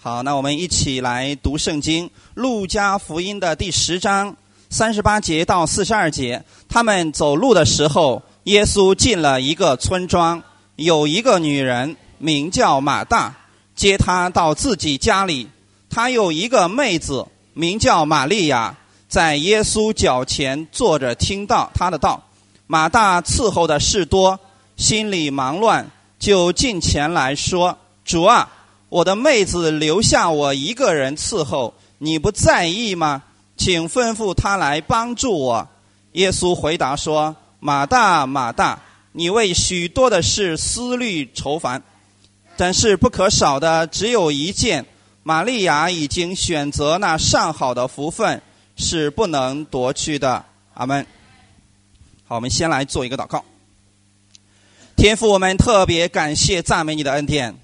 好，那我们一起来读圣经《路加福音》的第十章三十八节到四十二节。他们走路的时候，耶稣进了一个村庄，有一个女人名叫马大，接他到自己家里。他有一个妹子名叫玛利亚，在耶稣脚前坐着听到他的道。马大伺候的事多，心里忙乱，就近前来说：“主啊！”我的妹子留下我一个人伺候，你不在意吗？请吩咐她来帮助我。耶稣回答说：“马大，马大，你为许多的事思虑愁烦，但是不可少的只有一件。玛利亚已经选择那上好的福分，是不能夺去的。”阿门。好，我们先来做一个祷告。天父，我们特别感谢赞美你的恩典。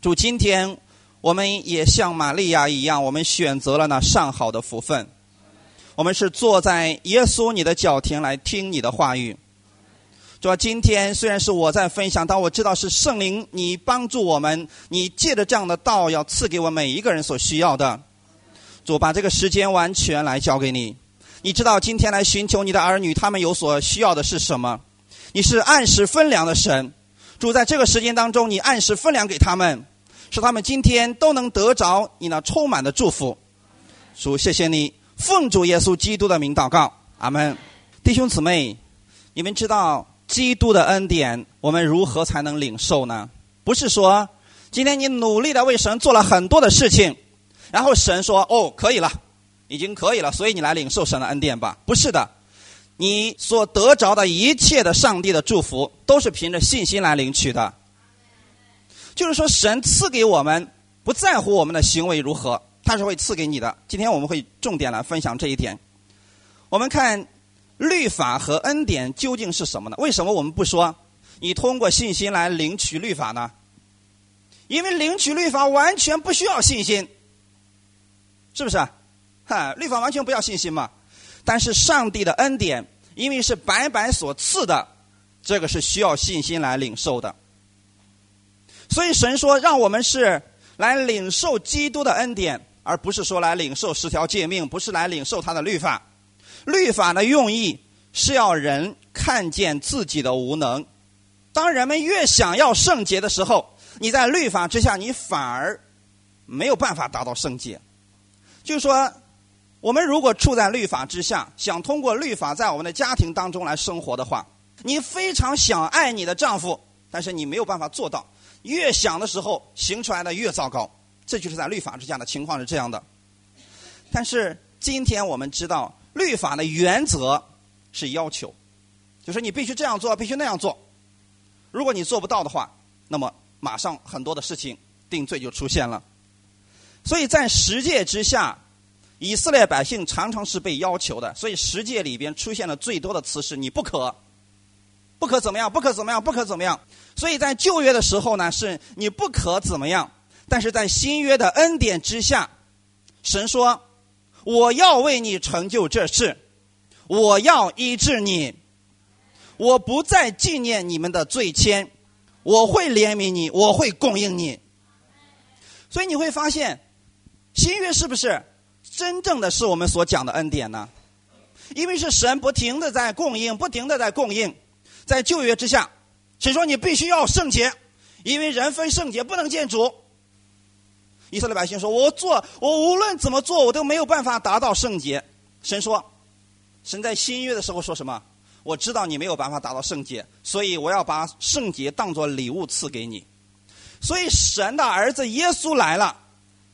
主，今天我们也像玛利亚一样，我们选择了那上好的福分。我们是坐在耶稣你的脚前来听你的话语。主，今天虽然是我在分享，但我知道是圣灵你帮助我们，你借着这样的道要赐给我每一个人所需要的。主，把这个时间完全来交给你。你知道今天来寻求你的儿女，他们有所需要的是什么？你是按时分粮的神。主，在这个时间当中，你按时分粮给他们。使他们今天都能得着你那充满的祝福，主谢谢你，奉主耶稣基督的名祷告，阿门。弟兄姊妹，你们知道基督的恩典，我们如何才能领受呢？不是说今天你努力的为神做了很多的事情，然后神说哦可以了，已经可以了，所以你来领受神的恩典吧。不是的，你所得着的一切的上帝的祝福，都是凭着信心来领取的。就是说，神赐给我们，不在乎我们的行为如何，他是会赐给你的。今天我们会重点来分享这一点。我们看律法和恩典究竟是什么呢？为什么我们不说你通过信心来领取律法呢？因为领取律法完全不需要信心，是不是？哈，律法完全不要信心嘛。但是上帝的恩典，因为是白白所赐的，这个是需要信心来领受的。所以神说，让我们是来领受基督的恩典，而不是说来领受十条诫命，不是来领受他的律法。律法的用意是要人看见自己的无能。当人们越想要圣洁的时候，你在律法之下，你反而没有办法达到圣洁。就是说，我们如果处在律法之下，想通过律法在我们的家庭当中来生活的话，你非常想爱你的丈夫，但是你没有办法做到。越想的时候，行出来的越糟糕，这就是在律法之下的情况是这样的。但是今天我们知道，律法的原则是要求，就是你必须这样做，必须那样做。如果你做不到的话，那么马上很多的事情定罪就出现了。所以在十诫之下，以色列百姓常常是被要求的。所以十诫里边出现了最多的词是“你不可”。不可怎么样？不可怎么样？不可怎么样？所以在旧约的时候呢，是你不可怎么样；但是在新约的恩典之下，神说：“我要为你成就这事，我要医治你，我不再纪念你们的罪愆，我会怜悯你，我会供应你。”所以你会发现，新约是不是真正的是我们所讲的恩典呢？因为是神不停的在供应，不停的在供应。在旧约之下，神说你必须要圣洁，因为人分圣洁不能见主。以色列百姓说：“我做，我无论怎么做，我都没有办法达到圣洁。”神说：“神在新约的时候说什么？我知道你没有办法达到圣洁，所以我要把圣洁当做礼物赐给你。所以神的儿子耶稣来了，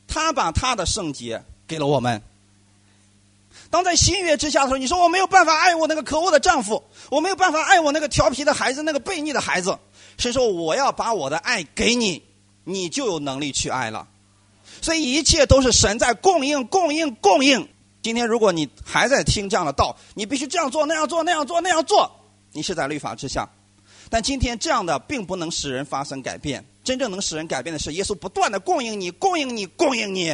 他把他的圣洁给了我们。”当在新约之下的时候，你说我没有办法爱我那个可恶的丈夫，我没有办法爱我那个调皮的孩子，那个悖逆的孩子。神说我要把我的爱给你，你就有能力去爱了。所以一切都是神在供应、供应、供应。今天如果你还在听这样的道，你必须这样做、那样做、那样做、那样做，你是在律法之下。但今天这样的并不能使人发生改变，真正能使人改变的是耶稣不断的供应你、供应你、供应你，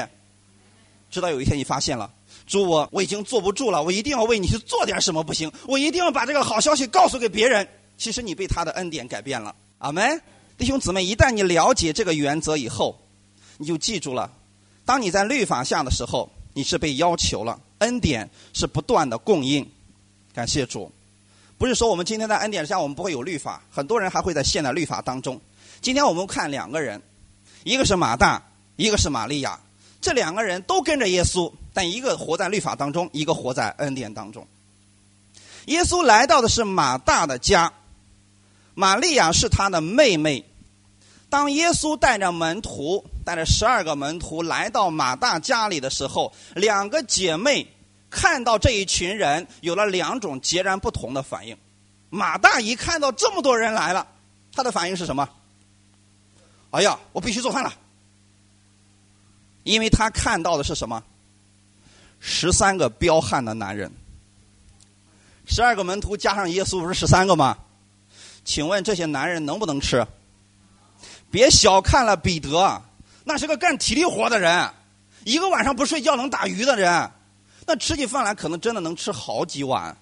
直到有一天你发现了。主我我已经坐不住了，我一定要为你去做点什么，不行，我一定要把这个好消息告诉给别人。其实你被他的恩典改变了，阿门。弟兄姊妹，一旦你了解这个原则以后，你就记住了，当你在律法下的时候，你是被要求了，恩典是不断的供应。感谢主，不是说我们今天在恩典之下我们不会有律法，很多人还会在现代律法当中。今天我们看两个人，一个是马大，一个是玛利亚，这两个人都跟着耶稣，但一个活在律法当中，一个活在恩典当中。耶稣来到的是马大的家，玛利亚是他的妹妹。当耶稣带着门徒，带着十二个门徒来到马大家里的时候，两个姐妹看到这一群人，有了两种截然不同的反应。马大一看到这么多人来了，他的反应是什么？哎呀，我必须做饭了，因为他看到的是什么？十三个彪悍的男人，十二个门徒加上耶稣不是十三个吗？请问这些男人能不能吃？别小看了彼得，那是个干体力活的人，一个晚上不睡觉能打鱼的人，那吃起饭来可能真的能吃好几碗。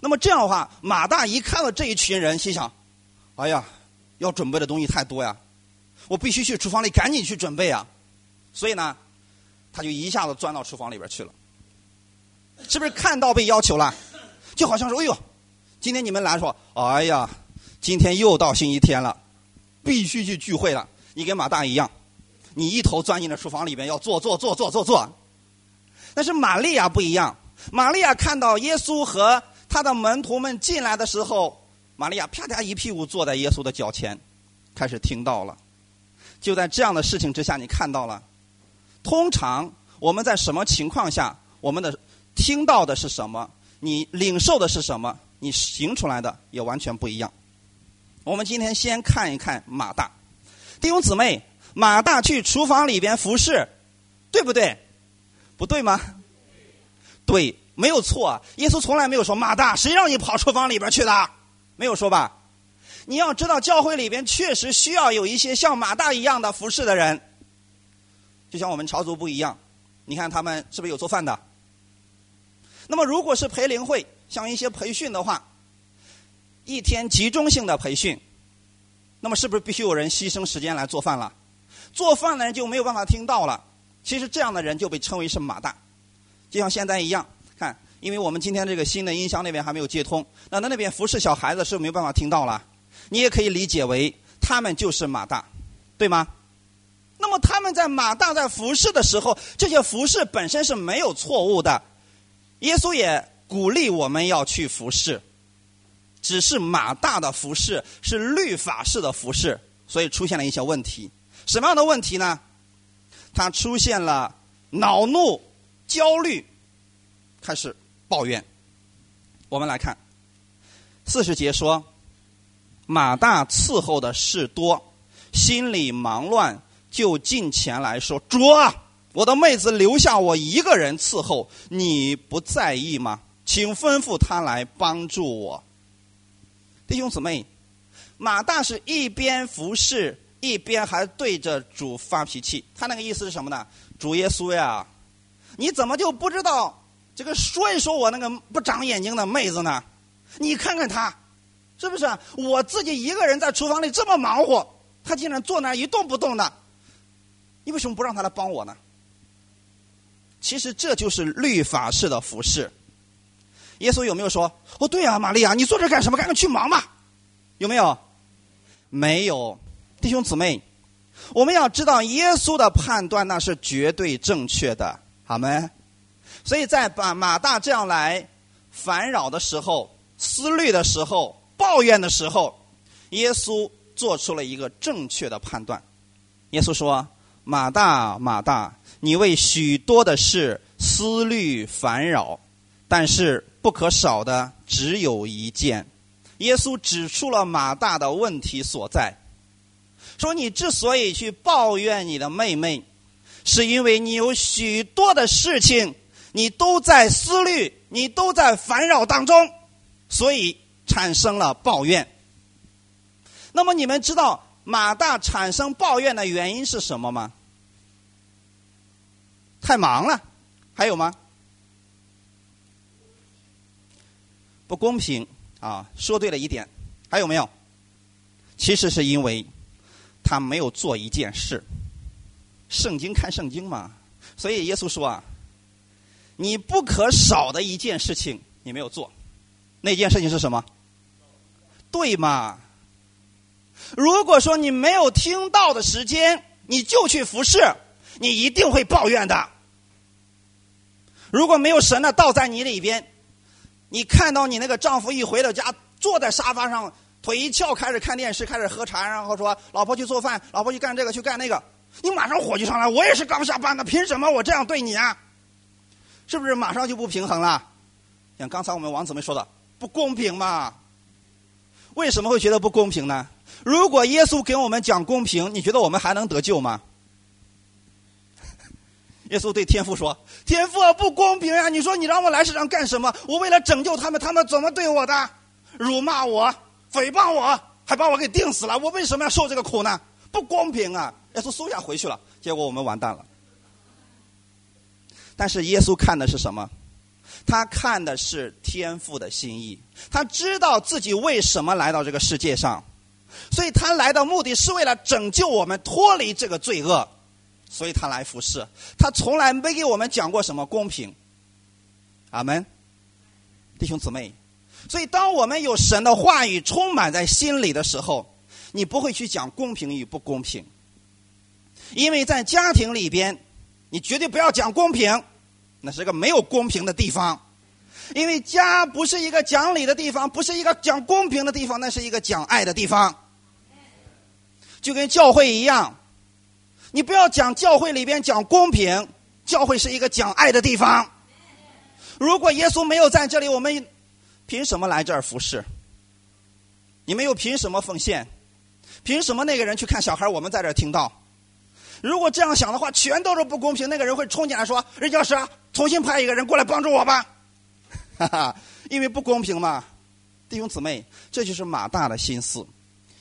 那么这样的话，马大一看到这一群人，心想：哎呀，要准备的东西太多呀。我必须去厨房里赶紧去准备啊，所以呢，他就一下子钻到厨房里边去了。是不是看到被要求了？就好像说：“哎呦，今天你们来说，哎呀，今天又到星期天了，必须去聚会了。”你跟马大一样，你一头钻进了厨房里边，要做做做做做做。但是玛利亚不一样，玛利亚看到耶稣和他的门徒们进来的时候，玛利亚啪嗒一屁股坐在耶稣的脚前，开始听到了。就在这样的事情之下，你看到了。通常我们在什么情况下，我们的听到的是什么，你领受的是什么，你行出来的也完全不一样。我们今天先看一看马大弟兄姊妹，马大去厨房里边服侍，对不对？不对吗？对，没有错。耶稣从来没有说马大，谁让你跑厨房里边去的？没有说吧？你要知道，教会里边确实需要有一些像马大一样的服侍的人，就像我们朝族不一样。你看他们是不是有做饭的？那么，如果是培灵会，像一些培训的话，一天集中性的培训，那么是不是必须有人牺牲时间来做饭了？做饭的人就没有办法听到了。其实这样的人就被称为是马大，就像现在一样。看，因为我们今天这个新的音箱那边还没有接通，那那那边服侍小孩子是不是没有办法听到了？你也可以理解为他们就是马大，对吗？那么他们在马大在服侍的时候，这些服侍本身是没有错误的。耶稣也鼓励我们要去服侍，只是马大的服侍是律法式的服侍，所以出现了一些问题。什么样的问题呢？他出现了恼怒、焦虑，开始抱怨。我们来看四十节说。马大伺候的事多，心里忙乱，就近前来说：“主啊，我的妹子留下我一个人伺候，你不在意吗？请吩咐他来帮助我。”弟兄姊妹，马大是一边服侍，一边还对着主发脾气。他那个意思是什么呢？主耶稣呀，你怎么就不知道这个说一说我那个不长眼睛的妹子呢？你看看他。是不是我自己一个人在厨房里这么忙活，他竟然坐那儿一动不动的？你为什么不让他来帮我呢？其实这就是律法式的服饰。耶稣有没有说？哦，对呀，玛利亚，你坐这干什么？赶紧去忙吧。有没有？没有。弟兄姊妹，我们要知道耶稣的判断那是绝对正确的，好没？所以在把马大这样来烦扰的时候、思虑的时候。抱怨的时候，耶稣做出了一个正确的判断。耶稣说：“马大，马大，你为许多的事思虑烦扰，但是不可少的只有一件。”耶稣指出了马大的问题所在，说：“你之所以去抱怨你的妹妹，是因为你有许多的事情，你都在思虑，你都在烦扰当中，所以。”产生了抱怨。那么你们知道马大产生抱怨的原因是什么吗？太忙了，还有吗？不公平啊！说对了一点，还有没有？其实是因为他没有做一件事。圣经看圣经嘛。所以耶稣说啊，你不可少的一件事情你没有做，那件事情是什么？对吗？如果说你没有听到的时间，你就去服侍，你一定会抱怨的。如果没有神的道在你里边，你看到你那个丈夫一回到家，坐在沙发上，腿一翘，开始看电视，开始喝茶，然后说老婆去做饭，老婆去干这个，去干那个，你马上火就上来。我也是刚下班的，凭什么我这样对你啊？是不是马上就不平衡了？像刚才我们王姊妹说的，不公平嘛？为什么会觉得不公平呢？如果耶稣给我们讲公平，你觉得我们还能得救吗？耶稣对天父说：“天父啊不公平呀！你说你让我来世上干什么？我为了拯救他们，他们怎么对我的？辱骂我、诽谤我，还把我给钉死了。我为什么要受这个苦呢？不公平啊！”耶稣嗖一下回去了，结果我们完蛋了。但是耶稣看的是什么？他看的是天父的心意。他知道自己为什么来到这个世界上。所以他来的目的是为了拯救我们脱离这个罪恶，所以他来服侍。他从来没给我们讲过什么公平。阿门，弟兄姊妹。所以当我们有神的话语充满在心里的时候，你不会去讲公平与不公平，因为在家庭里边，你绝对不要讲公平，那是个没有公平的地方。因为家不是一个讲理的地方，不是一个讲公平的地方，那是一个讲爱的地方。就跟教会一样，你不要讲教会里边讲公平，教会是一个讲爱的地方。如果耶稣没有在这里，我们凭什么来这儿服侍？你们又凭什么奉献？凭什么那个人去看小孩，我们在这儿听到？如果这样想的话，全都是不公平。那个人会冲进来说：“任教师，重新派一个人过来帮助我吧。”哈哈，因为不公平嘛，弟兄姊妹，这就是马大的心思。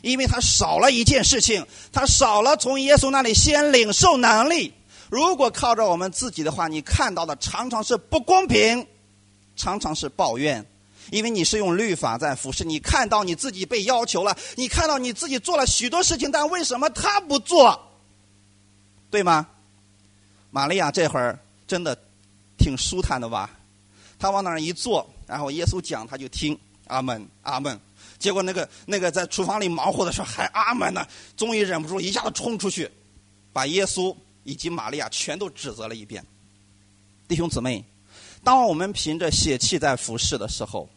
因为他少了一件事情，他少了从耶稣那里先领受能力。如果靠着我们自己的话，你看到的常常是不公平，常常是抱怨。因为你是用律法在服侍，你看到你自己被要求了，你看到你自己做了许多事情，但为什么他不做？对吗？玛利亚这会儿真的挺舒坦的吧？他往那儿一坐，然后耶稣讲，他就听。阿门，阿门。结果那个那个在厨房里忙活的时候还阿门呢，终于忍不住一下子冲出去，把耶稣以及玛利亚全都指责了一遍。弟兄姊妹，当我们凭着血气在服侍的时候，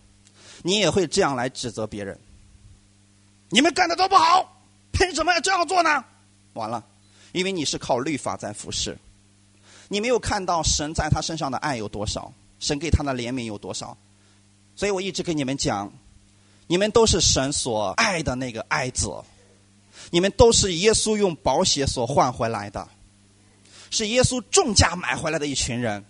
你也会这样来指责别人。你们干的都不好，凭什么要这样做呢？完了，因为你是靠律法在服侍，你没有看到神在他身上的爱有多少，神给他的怜悯有多少，所以我一直跟你们讲。你们都是神所爱的那个爱子，你们都是耶稣用宝血所换回来的，是耶稣重价买回来的一群人，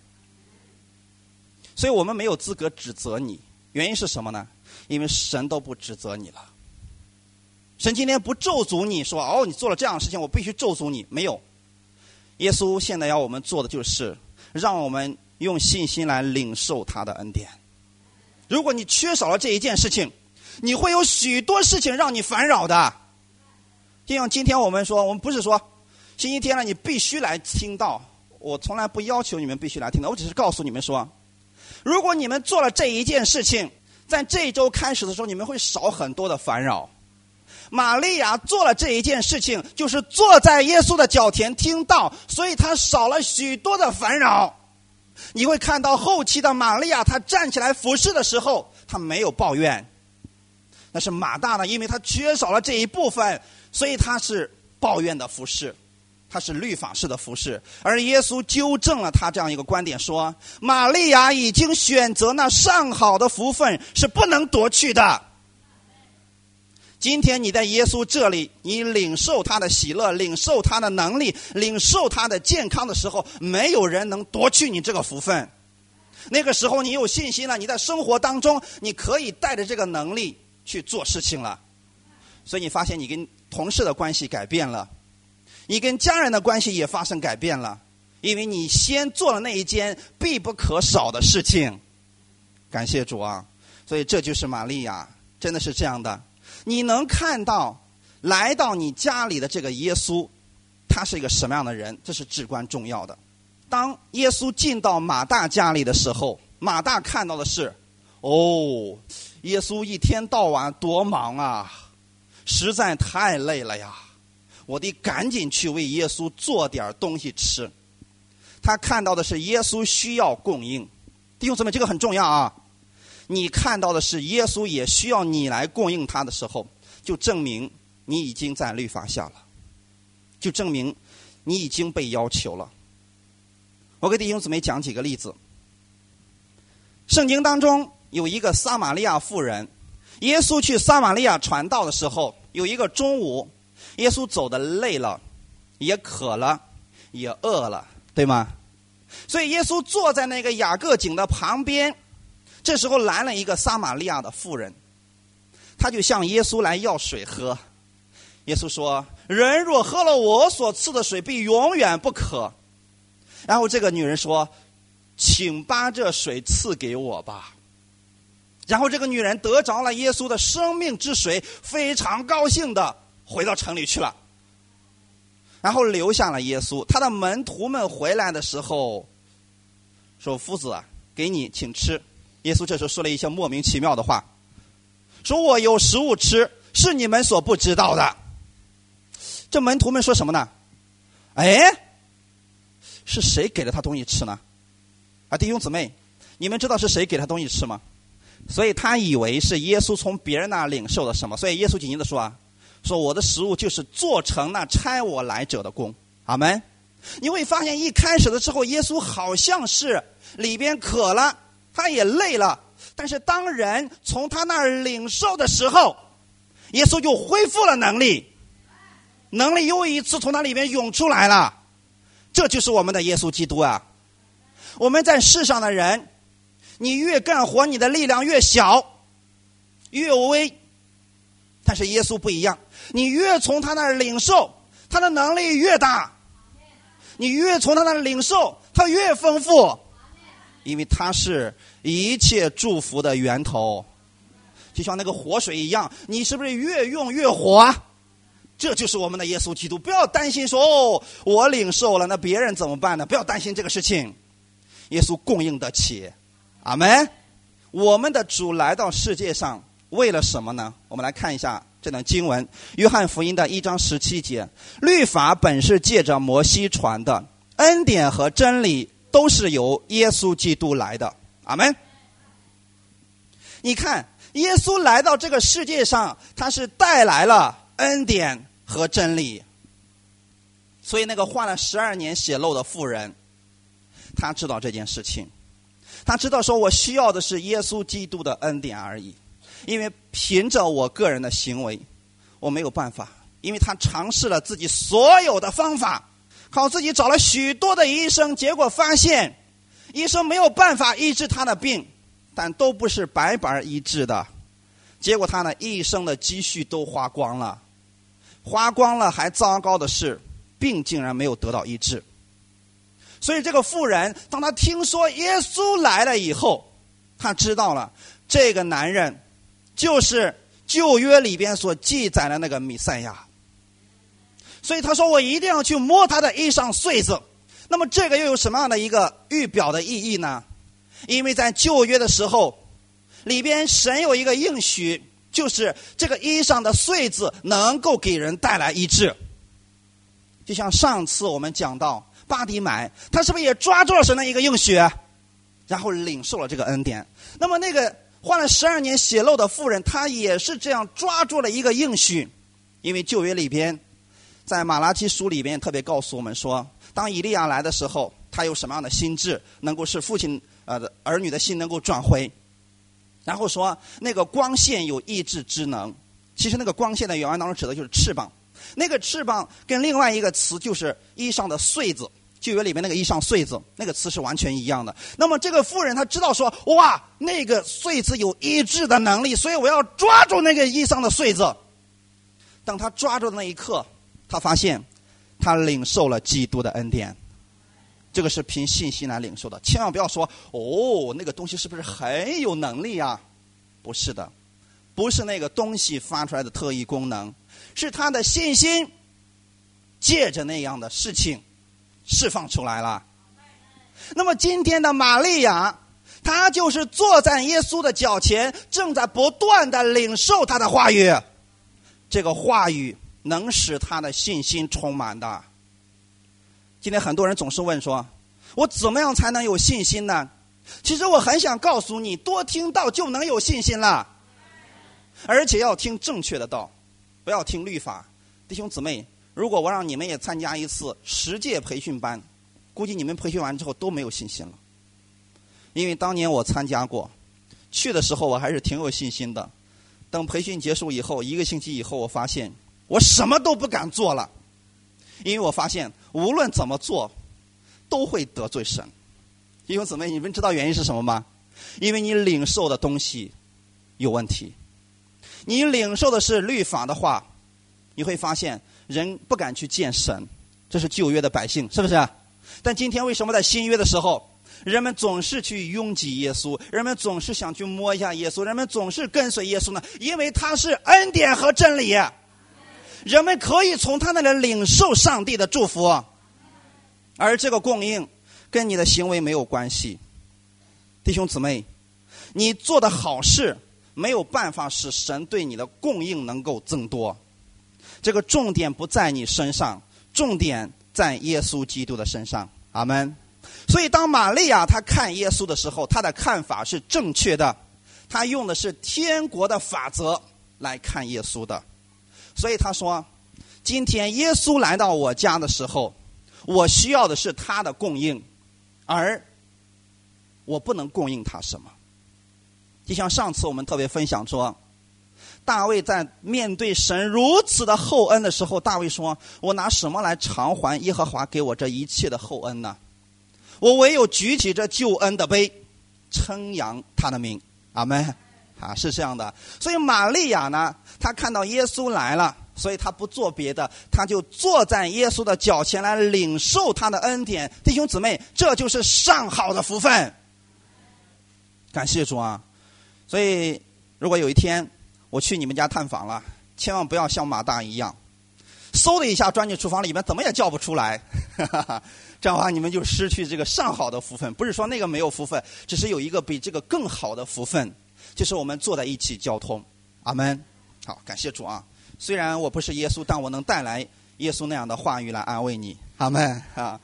所以我们没有资格指责你。原因是什么呢？因为神都不指责你了。神今天不咒诅你说哦，你做了这样的事情，我必须咒诅你。没有，耶稣现在要我们做的就是让我们用信心来领受他的恩典。如果你缺少了这一件事情，你会有许多事情让你烦扰的，就像今天我们说，我们不是说星期天了你必须来听到，我从来不要求你们必须来听的，我只是告诉你们说，如果你们做了这一件事情，在这一周开始的时候，你们会少很多的烦扰。玛利亚做了这一件事情，就是坐在耶稣的脚前听到，所以她少了许多的烦扰。你会看到后期的玛利亚，她站起来服侍的时候，她没有抱怨。那是马大呢，因为他缺少了这一部分，所以他是抱怨的服饰，他是律法式的服饰。而耶稣纠正了他这样一个观点，说：玛利亚已经选择那上好的福分，是不能夺去的。今天你在耶稣这里，你领受他的喜乐，领受他的能力，领受他的健康的时候，没有人能夺去你这个福分。那个时候你有信心了，你在生活当中，你可以带着这个能力。去做事情了，所以你发现你跟同事的关系改变了，你跟家人的关系也发生改变了，因为你先做了那一件必不可少的事情。感谢主啊！所以这就是玛利亚，真的是这样的。你能看到来到你家里的这个耶稣，他是一个什么样的人，这是至关重要的。当耶稣进到马大家里的时候，马大看到的是，哦，耶稣一天到晚多忙啊，实在太累了呀，我得赶紧去为耶稣做点东西吃。他看到的是耶稣需要供应，弟兄姊妹，这个很重要啊。你看到的是耶稣也需要你来供应他的时候，就证明你已经在律法下了，就证明你已经被要求了。我给弟兄姊妹讲几个例子。圣经当中有一个撒玛利亚妇人，耶稣去撒玛利亚传道的时候，有一个中午，耶稣走的累了，也渴了，也饿了，对吗？所以耶稣坐在那个雅各井的旁边。这时候来了一个撒玛利亚的妇人，他就向耶稣来要水喝。耶稣说：“人若喝了我所赐的水，必永远不渴。”然后这个女人说：“请把这水赐给我吧。”然后这个女人得着了耶稣的生命之水，非常高兴的回到城里去了。然后留下了耶稣。他的门徒们回来的时候，说：“夫子，给你，请吃。”耶稣这时候说了一些莫名其妙的话，说我有食物吃，是你们所不知道的。这门徒们说什么呢？哎，是谁给了他东西吃呢？啊，弟兄姊妹，你们知道是谁给他东西吃吗？所以他以为是耶稣从别人那领受了什么，所以耶稣紧接着说啊，说我的食物就是做成那差我来者的功。阿门。你会发现一开始的时候，耶稣好像是里边渴了。他也累了，但是当人从他那儿领受的时候，耶稣就恢复了能力，能力又一次从那里面涌出来了。这就是我们的耶稣基督啊！我们在世上的人，你越干活，你的力量越小，越微。但是耶稣不一样，你越从他那儿领受，他的能力越大；你越从他那儿领受，他越丰富。因为他是一切祝福的源头，就像那个活水一样，你是不是越用越活？这就是我们的耶稣基督。不要担心说哦，我领受了，那别人怎么办呢？不要担心这个事情，耶稣供应得起。阿门。我们的主来到世界上为了什么呢？我们来看一下这段经文，《约翰福音》的一章十七节：律法本是借着摩西传的，恩典和真理。都是由耶稣基督来的，阿门。你看，耶稣来到这个世界上，他是带来了恩典和真理。所以，那个患了十二年血漏的妇人，他知道这件事情，他知道说，我需要的是耶稣基督的恩典而已，因为凭着我个人的行为，我没有办法。因为他尝试了自己所有的方法。靠自己找了许多的医生，结果发现，医生没有办法医治他的病，但都不是白白医治的，结果他呢一生的积蓄都花光了，花光了还糟糕的是，病竟然没有得到医治。所以这个妇人，当他听说耶稣来了以后，他知道了这个男人就是旧约里边所记载的那个弥赛亚。所以他说：“我一定要去摸他的衣裳穗子。”那么这个又有什么样的一个预表的意义呢？因为在旧约的时候，里边神有一个应许，就是这个衣裳的穗子能够给人带来医治。就像上次我们讲到巴迪买，他是不是也抓住了神的一个应许，然后领受了这个恩典？那么那个患了十二年血漏的妇人，她也是这样抓住了一个应许，因为旧约里边。在马拉基书里边特别告诉我们说，当以利亚来的时候，他有什么样的心智，能够使父亲呃的儿女的心能够转回。然后说那个光线有意志之能，其实那个光线在原文当中指的就是翅膀。那个翅膀跟另外一个词就是衣裳的穗子，旧约里面那个衣裳穗子那个词是完全一样的。那么这个妇人她知道说，哇，那个穗子有医治的能力，所以我要抓住那个衣裳的穗子。当他抓住的那一刻。他发现，他领受了基督的恩典，这个是凭信心来领受的。千万不要说哦，那个东西是不是很有能力啊？不是的，不是那个东西发出来的特异功能，是他的信心借着那样的事情释放出来了。那么今天的玛利亚，她就是坐在耶稣的脚前，正在不断的领受他的话语。这个话语能使他的信心充满的。今天很多人总是问说：“我怎么样才能有信心呢？”其实我很想告诉你，多听道就能有信心了，而且要听正确的道，不要听律法。弟兄姊妹，如果我让你们也参加一次十届培训班，估计你们培训完之后都没有信心了。因为当年我参加过，去的时候我还是挺有信心的。等培训结束以后，一个星期以后，我发现我什么都不敢做了，因为我发现无论怎么做，都会得罪神。弟兄姊妹，你们知道原因是什么吗？因为你领受的东西有问题。你领受的是律法的话，你会发现人不敢去见神，这是旧约的百姓，是不是？但今天为什么在新约的时候，人们总是去拥挤耶稣，人们总是想去摸一下耶稣，人们总是跟随耶稣呢？因为他是恩典和真理，人们可以从他那里领受上帝的祝福，而这个供应。跟你的行为没有关系，弟兄姊妹，你做的好事没有办法使神对你的供应能够增多。这个重点不在你身上，重点在耶稣基督的身上。阿门。所以，当玛利亚她看耶稣的时候，她的看法是正确的，她用的是天国的法则来看耶稣的。所以她说：“今天耶稣来到我家的时候，我需要的是他的供应。”而我不能供应他什么，就像上次我们特别分享说，大卫在面对神如此的厚恩的时候，大卫说：“我拿什么来偿还耶和华给我这一切的厚恩呢？我唯有举起这救恩的杯，称扬他的名。”阿门。啊，是这样的。所以玛利亚呢，她看到耶稣来了。所以他不做别的，他就坐在耶稣的脚前来领受他的恩典。弟兄姊妹，这就是上好的福分。感谢主啊！所以，如果有一天我去你们家探访了，千万不要像马大一样，嗖的一下钻进厨房里面，怎么也叫不出来。这样的话，你们就失去这个上好的福分。不是说那个没有福分，只是有一个比这个更好的福分，就是我们坐在一起交通。阿门。好，感谢主啊！虽然我不是耶稣，但我能带来耶稣那样的话语来安慰你，阿门啊？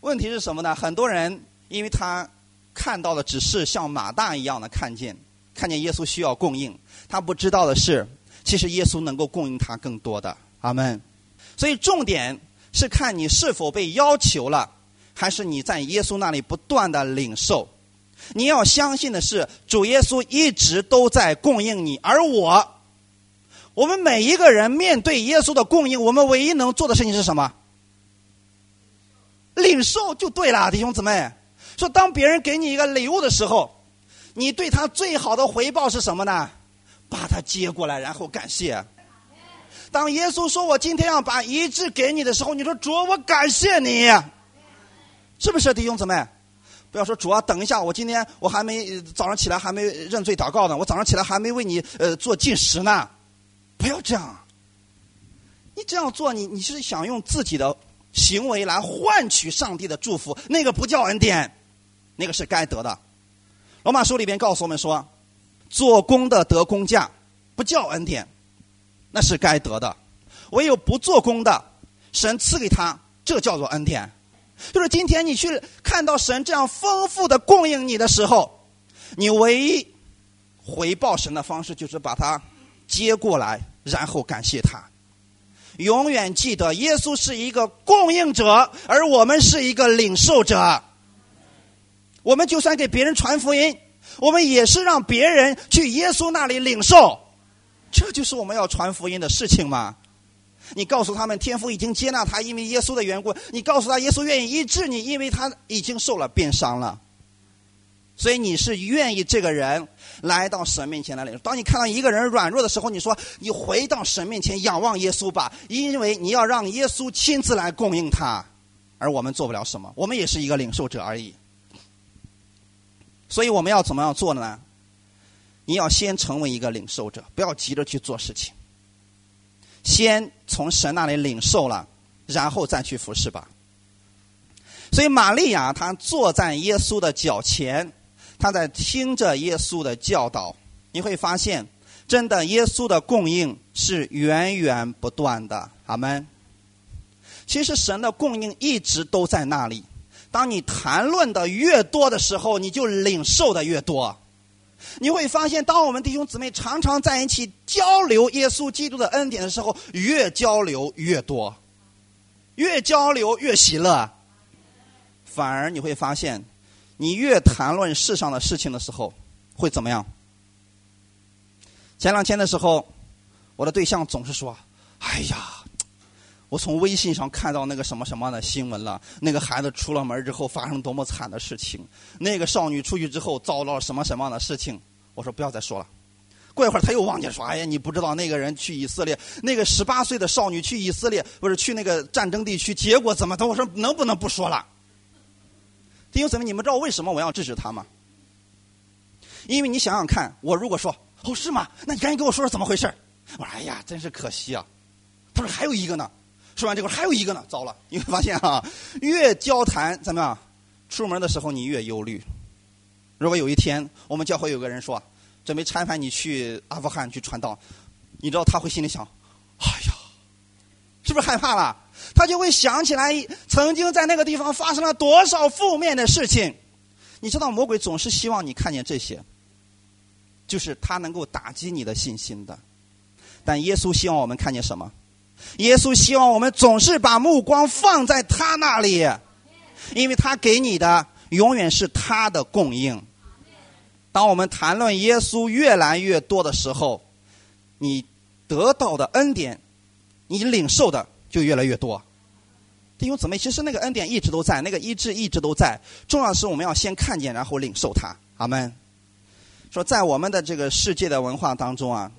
问题是什么呢？很多人因为他看到的只是像马大一样的看见，看见耶稣需要供应，他不知道的是，其实耶稣能够供应他更多的，阿门。所以重点是看你是否被要求了，还是你在耶稣那里不断的领受。你要相信的是，主耶稣一直都在供应你，而我。我们每一个人面对耶稣的供应，我们唯一能做的事情是什么？领受就对了，弟兄姊妹。说当别人给你一个礼物的时候，你对他最好的回报是什么呢？把他接过来，然后感谢。当耶稣说我今天要把医治给你的时候，你说主，我感谢你，是不是弟兄姊妹？不要说主啊，等一下，我今天我还没早上起来还没认罪祷告呢，我早上起来还没为你呃做进食呢。不要这样，你这样做，你你是想用自己的行为来换取上帝的祝福，那个不叫恩典，那个是该得的。罗马书里边告诉我们说，做工的得工价，不叫恩典，那是该得的。唯有不做工的，神赐给他，这叫做恩典。就是今天你去看到神这样丰富的供应你的时候，你唯一回报神的方式就是把它。接过来，然后感谢他。永远记得，耶稣是一个供应者，而我们是一个领受者。我们就算给别人传福音，我们也是让别人去耶稣那里领受。这就是我们要传福音的事情吗？你告诉他们，天父已经接纳他，因为耶稣的缘故。你告诉他，耶稣愿意医治你，因为他已经受了鞭伤了。所以你是愿意这个人来到神面前来领。当你看到一个人软弱的时候，你说你回到神面前仰望耶稣吧，因为你要让耶稣亲自来供应他，而我们做不了什么，我们也是一个领受者而已。所以我们要怎么样做呢？你要先成为一个领受者，不要急着去做事情，先从神那里领受了，然后再去服侍吧。所以玛利亚她坐在耶稣的脚前，她在听着耶稣的教导。你会发现，真的耶稣的供应是源源不断的。阿门。其实神的供应一直都在那里。当你谈论的越多的时候，你就领受的越多。你会发现，当我们弟兄姊妹常常在一起交流耶稣基督的恩典的时候，越交流越多，越交流越喜乐。反而你会发现，你越谈论世上的事情的时候，会怎么样？前两天的时候，我的对象总是说：“哎呀。”我从微信上看到那个什么什么的新闻了，那个孩子出了门之后发生多么惨的事情，那个少女出去之后遭到了什么什么样的事情。我说不要再说了。过一会儿他又忘记说，哎呀，你不知道那个人去以色列，那个十八岁的少女去以色列，不是去那个战争地区，结果怎么的？我说能不能不说了？弟兄姊妹，你们知道为什么我要制止他吗？因为你想想看，我如果说哦是吗？那你赶紧跟我说说怎么回事？我说哎呀，真是可惜啊。他说还有一个呢。说完这个，还有一个呢，糟了！你会发现哈，越交谈怎么样？出门的时候你越忧虑。如果有一天我们教会有个人说，准备差派你去阿富汗去传道，你知道他会心里想：哎呀，是不是害怕了？他就会想起来曾经在那个地方发生了多少负面的事情。你知道魔鬼总是希望你看见这些，就是他能够打击你的信心的。但耶稣希望我们看见什么？耶稣希望我们总是把目光放在他那里，因为他给你的永远是他的供应。当我们谈论耶稣越来越多的时候，你得到的恩典，你领受的就越来越多。弟兄姊妹，其实那个恩典一直都在，那个医治一直都在。重要的是我们要先看见，然后领受它。阿门。说在我们的这个世界的文化当中啊，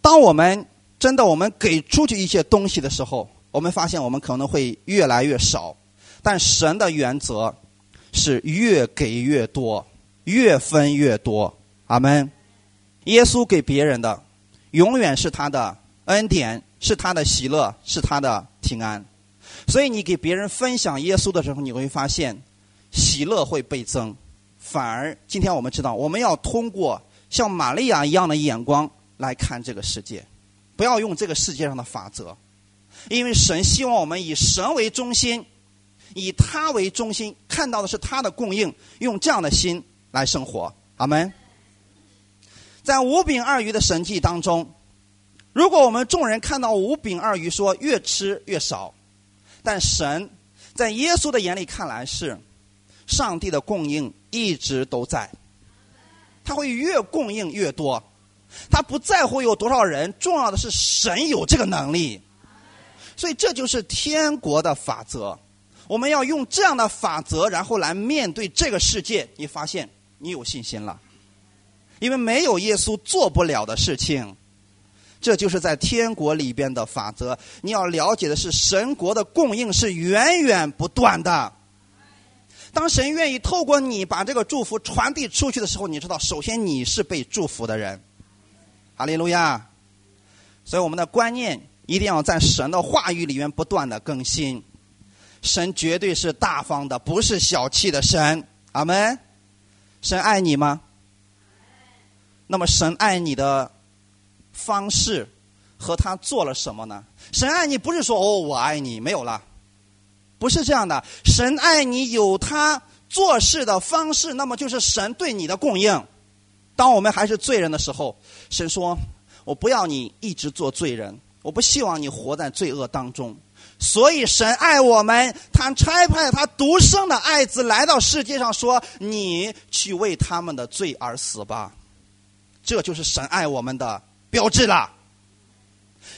当我们。真的，我们给出去一些东西的时候，我们发现我们可能会越来越少。但神的原则是越给越多，越分越多。阿门。耶稣给别人的，永远是他的恩典，是他的喜乐，是他的平安。所以你给别人分享耶稣的时候，你会发现喜乐会倍增。反而今天我们知道，我们要通过像玛利亚一样的眼光来看这个世界。不要用这个世界上的法则，因为神希望我们以神为中心，以他为中心，看到的是他的供应，用这样的心来生活。阿门。在五饼二鱼的神迹当中，如果我们众人看到五饼二鱼说越吃越少，但神在耶稣的眼里看来是上帝的供应一直都在，他会越供应越多。他不在乎有多少人，重要的是神有这个能力，所以这就是天国的法则。我们要用这样的法则，然后来面对这个世界。你发现你有信心了，因为没有耶稣做不了的事情。这就是在天国里边的法则。你要了解的是，神国的供应是源源不断的。当神愿意透过你把这个祝福传递出去的时候，你知道，首先你是被祝福的人。哈利路亚！所以我们的观念一定要在神的话语里面不断的更新。神绝对是大方的，不是小气的神。阿门。神爱你吗？那么神爱你的方式和他做了什么呢？神爱你不是说哦我爱你没有了，不是这样的。神爱你有他做事的方式，那么就是神对你的供应。当我们还是罪人的时候，神说：“我不要你一直做罪人，我不希望你活在罪恶当中。”所以神爱我们，他差派他独生的爱子来到世界上，说：“你去为他们的罪而死吧。”这就是神爱我们的标志了。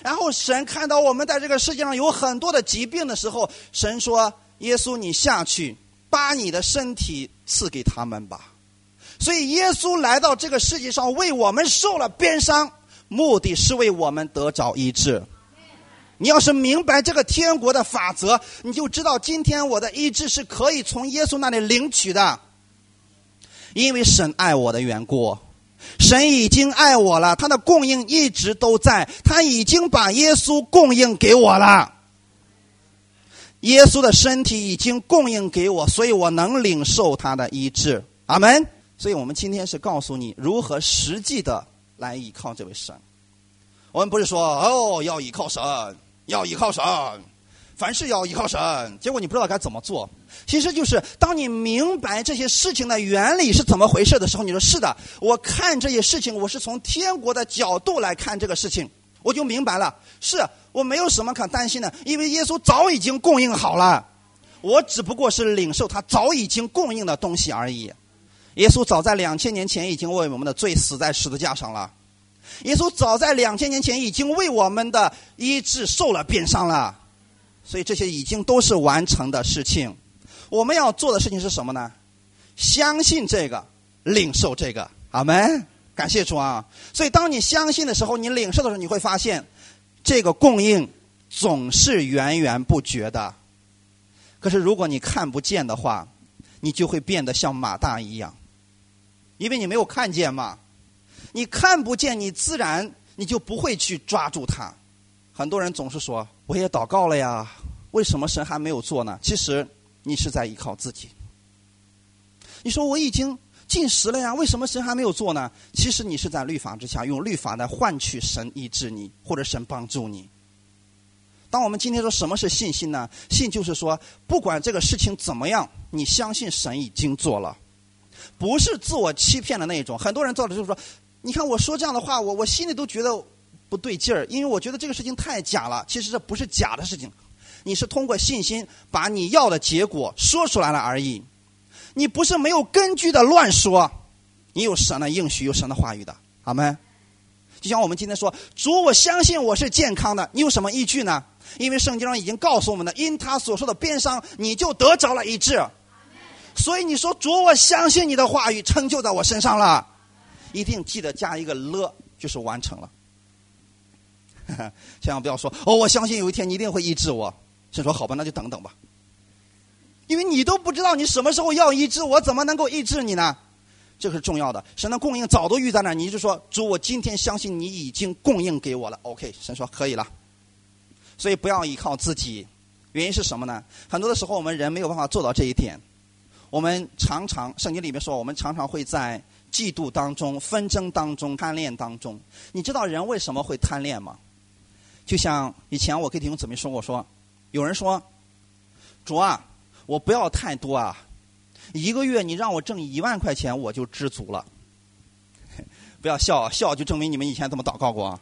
然后神看到我们在这个世界上有很多的疾病的时候，神说：“耶稣，你下去把你的身体赐给他们吧。”所以，耶稣来到这个世界上，为我们受了鞭伤，目的是为我们得着医治。你要是明白这个天国的法则，你就知道今天我的医治是可以从耶稣那里领取的。因为神爱我的缘故，神已经爱我了，他的供应一直都在，他已经把耶稣供应给我了。耶稣的身体已经供应给我，所以我能领受他的医治。阿门。所以我们今天是告诉你如何实际的来依靠这位神。我们不是说哦要依靠神，要依靠神，凡事要依靠神。结果你不知道该怎么做。其实就是当你明白这些事情的原理是怎么回事的时候，你说是的，我看这些事情，我是从天国的角度来看这个事情，我就明白了。是我没有什么可担心的，因为耶稣早已经供应好了，我只不过是领受他早已经供应的东西而已。耶稣早在两千年前已经为我们的罪死在十字架上了，耶稣早在两千年前已经为我们的医治受了鞭伤了，所以这些已经都是完成的事情。我们要做的事情是什么呢？相信这个，领受这个，阿门。感谢主啊！所以当你相信的时候，你领受的时候，你会发现，这个供应总是源源不绝的。可是如果你看不见的话，你就会变得像马大一样。因为你没有看见嘛，你看不见，你自然你就不会去抓住它。很多人总是说：“我也祷告了呀，为什么神还没有做呢？”其实你是在依靠自己。你说我已经进食了呀，为什么神还没有做呢？其实你是在律法之下，用律法来换取神医治你，或者神帮助你。当我们今天说什么是信心呢？信就是说，不管这个事情怎么样，你相信神已经做了。不是自我欺骗的那一种，很多人做的就是说，你看我说这样的话，我我心里都觉得不对劲儿，因为我觉得这个事情太假了。其实这不是假的事情，你是通过信心把你要的结果说出来了而已。你不是没有根据的乱说，你有神的应许，有神的话语的，好吗？就像我们今天说，主，我相信我是健康的，你有什么依据呢？因为圣经上已经告诉我们的，因他所说的鞭伤，你就得着了医治。所以你说主，我相信你的话语成就在我身上了，一定记得加一个了，就是完成了。千万不要说哦，我相信有一天你一定会医治我。先说好吧，那就等等吧。因为你都不知道你什么时候要医治，我怎么能够医治你呢？这个是重要的。神的供应早都预在那儿，你就说主，我今天相信你已经供应给我了。OK，神说可以了。所以不要依靠自己，原因是什么呢？很多的时候我们人没有办法做到这一点。我们常常圣经里面说，我们常常会在嫉妒当中、纷争当中、贪恋当中。你知道人为什么会贪恋吗？就像以前我跟弟兄姊妹说过，说有人说主啊，我不要太多啊，一个月你让我挣一万块钱我就知足了。不要笑，笑就证明你们以前怎么祷告过。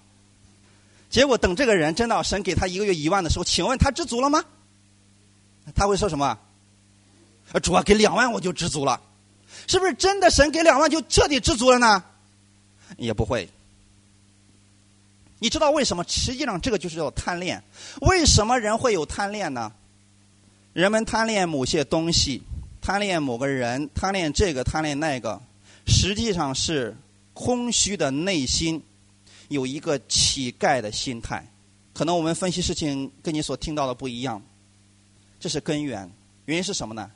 结果等这个人真的神给他一个月一万的时候，请问他知足了吗？他会说什么？主啊，给两万我就知足了，是不是真的？神给两万就彻底知足了呢？也不会。你知道为什么？实际上这个就是叫贪恋。为什么人会有贪恋呢？人们贪恋某些东西，贪恋某个人，贪恋这个，贪恋那个，实际上是空虚的内心有一个乞丐的心态。可能我们分析事情跟你所听到的不一样，这是根源。原因是什么呢？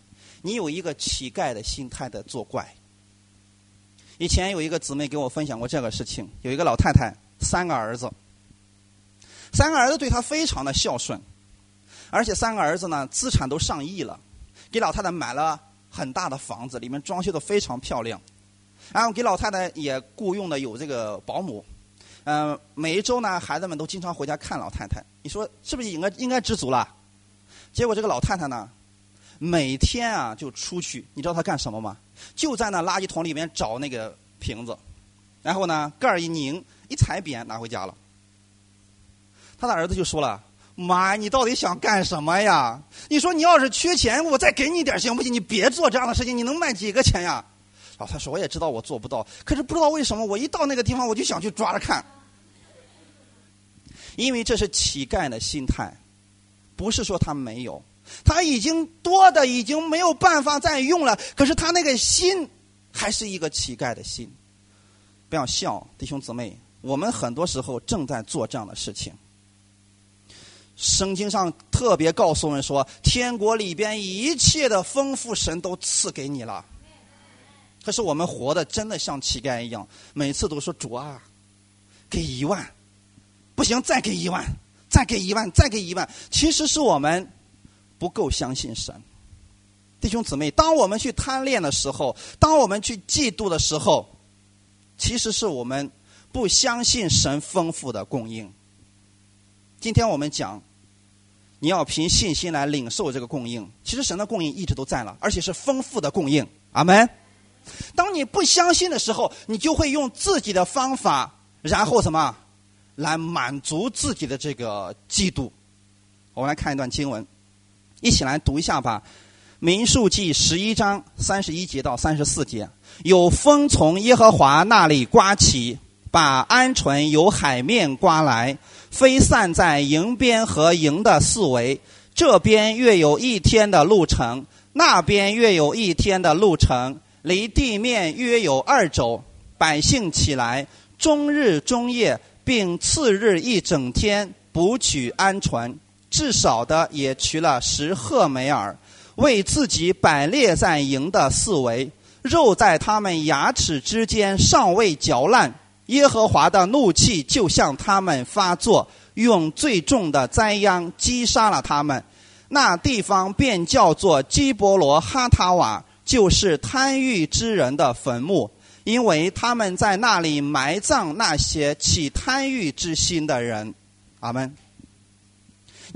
你有一个乞丐的心态的作怪。以前有一个姊妹给我分享过这个事情，有一个老太太，三个儿子，三个儿子对她非常的孝顺，而且三个儿子呢资产都上亿了，给老太太买了很大的房子，里面装修的非常漂亮，然后给老太太也雇佣的有这个保姆，嗯，每一周呢孩子们都经常回家看老太太，你说是不是应该应该知足了？结果这个老太太呢？每天啊，就出去，你知道他干什么吗？就在那垃圾桶里面找那个瓶子，然后呢，盖儿一拧，一踩扁，拿回家了。他的儿子就说了：“妈，你到底想干什么呀？你说你要是缺钱，我再给你点行不行？你别做这样的事情，你能卖几个钱呀？”老太说：“我也知道我做不到，可是不知道为什么，我一到那个地方，我就想去抓着看，因为这是乞丐的心态，不是说他没有。”他已经多的已经没有办法再用了，可是他那个心还是一个乞丐的心。不要笑，弟兄姊妹，我们很多时候正在做这样的事情。圣经上特别告诉我们说，天国里边一切的丰富，神都赐给你了。可是我们活的真的像乞丐一样，每次都说主啊，给一万，不行再给一万，再给一万，再给一万。其实是我们。不够相信神。弟兄姊妹，当我们去贪恋的时候，当我们去嫉妒的时候，其实是我们不相信神丰富的供应。今天我们讲，你要凭信心来领受这个供应。其实神的供应一直都在了，而且是丰富的供应。阿门。当你不相信的时候，你就会用自己的方法，然后什么，来满足自己的这个嫉妒。我们来看一段经文，一起来读一下吧。民数记十一章三十一节到三十四节，有风从耶和华那里刮起，把鹌鹑由海面刮来，飞散在营边和营的四围。这边约有一天的路程，那边约有一天的路程。离地面约有二肘，百姓起来，终日终夜，并次日一整天，捕取鹌鹑，至少的也取了十赫梅尔，为自己摆列在营的四围，肉在他们牙齿之间尚未嚼烂，耶和华的怒气就向他们发作，用最重的灾殃击杀了他们，那地方便叫做基伯罗哈塔瓦。就是贪欲之人的坟墓，因为他们在那里埋葬那些起贪欲之心的人。阿门。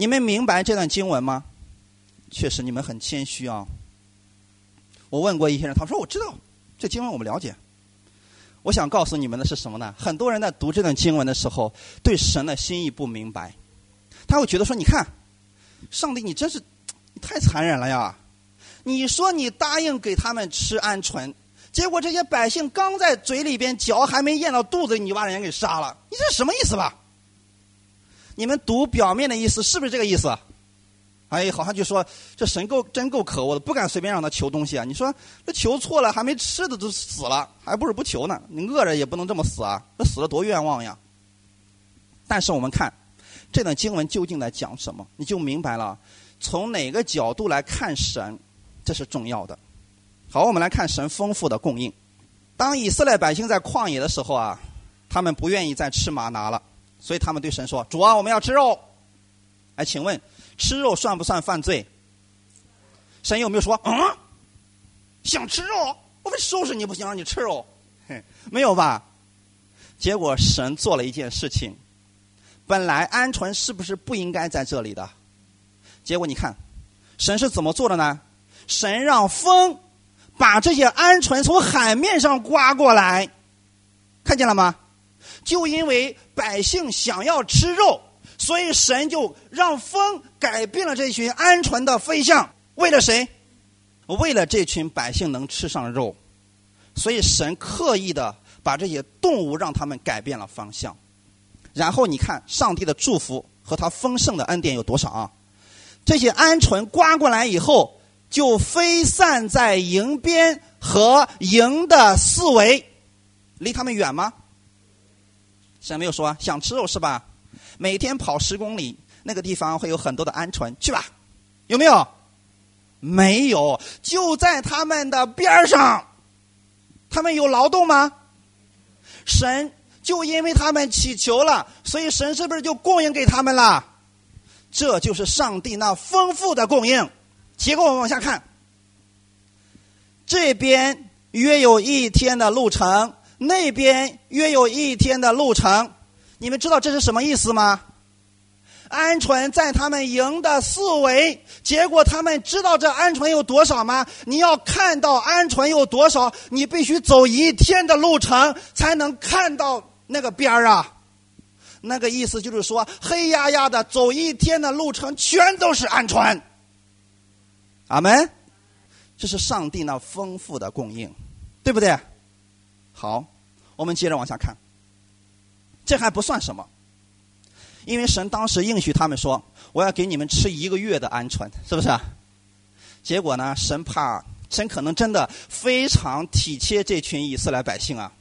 你们明白这段经文吗？确实，你们很谦虚啊。我问过一些人，他说我知道这经文，我们了解。我想告诉你们的是什么呢？很多人在读这段经文的时候，对神的心意不明白，他会觉得说：“你看，上帝，你真是你太残忍了呀！”你说你答应给他们吃鹌鹑，结果这些百姓刚在嘴里边嚼，还没咽到肚子，你就把人家给杀了，你这是什么意思吧？你们读表面的意思是不是这个意思？哎，好像就说这神够真够可恶的，不敢随便让他求东西啊！你说这求错了，还没吃的都死了，还不如不求呢。你饿着也不能这么死啊，那死了多冤枉呀！但是我们看这段经文究竟在讲什么，你就明白了，从哪个角度来看神。这是重要的。好，我们来看神丰富的供应。当以色列百姓在旷野的时候啊，他们不愿意再吃玛拿了，所以他们对神说：“主啊，我们要吃肉。”哎，请问吃肉算不算犯罪？神有没有说：“嗯，想吃肉，我们收拾你不行，让你吃肉。”嘿，没有吧？结果神做了一件事情，本来鹌鹑是不是不应该在这里的？结果你看，神是怎么做的呢？神让风把这些鹌鹑从海面上刮过来，看见了吗？就因为百姓想要吃肉，所以神就让风改变了这群鹌鹑的飞向。为了谁？为了这群百姓能吃上肉，所以神刻意的把这些动物让他们改变了方向。然后你看，上帝的祝福和他丰盛的恩典有多少啊？这些鹌鹑刮过来以后。就飞散在营边和营的四围，离他们远吗？神没有说想吃肉是吧？每天跑十公里，那个地方会有很多的鹌鹑，去吧？有没有？没有，就在他们的边上。他们有劳动吗？神就因为他们祈求了，所以神是不是就供应给他们了？这就是上帝那丰富的供应。结果我们往下看，这边约有一天的路程，那边约有一天的路程。你们知道这是什么意思吗？鹌鹑在他们营的四围，结果他们知道这鹌鹑有多少吗？你要看到鹌鹑有多少，你必须走一天的路程才能看到那个边儿啊。那个意思就是说，黑压压的走一天的路程，全都是鹌鹑。阿门，这是上帝那丰富的供应，对不对？好，我们接着往下看。这还不算什么，因为神当时应许他们说：“我要给你们吃一个月的鹌鹑，是不是？”结果呢，神怕神可能真的非常体贴这群以色列百姓啊。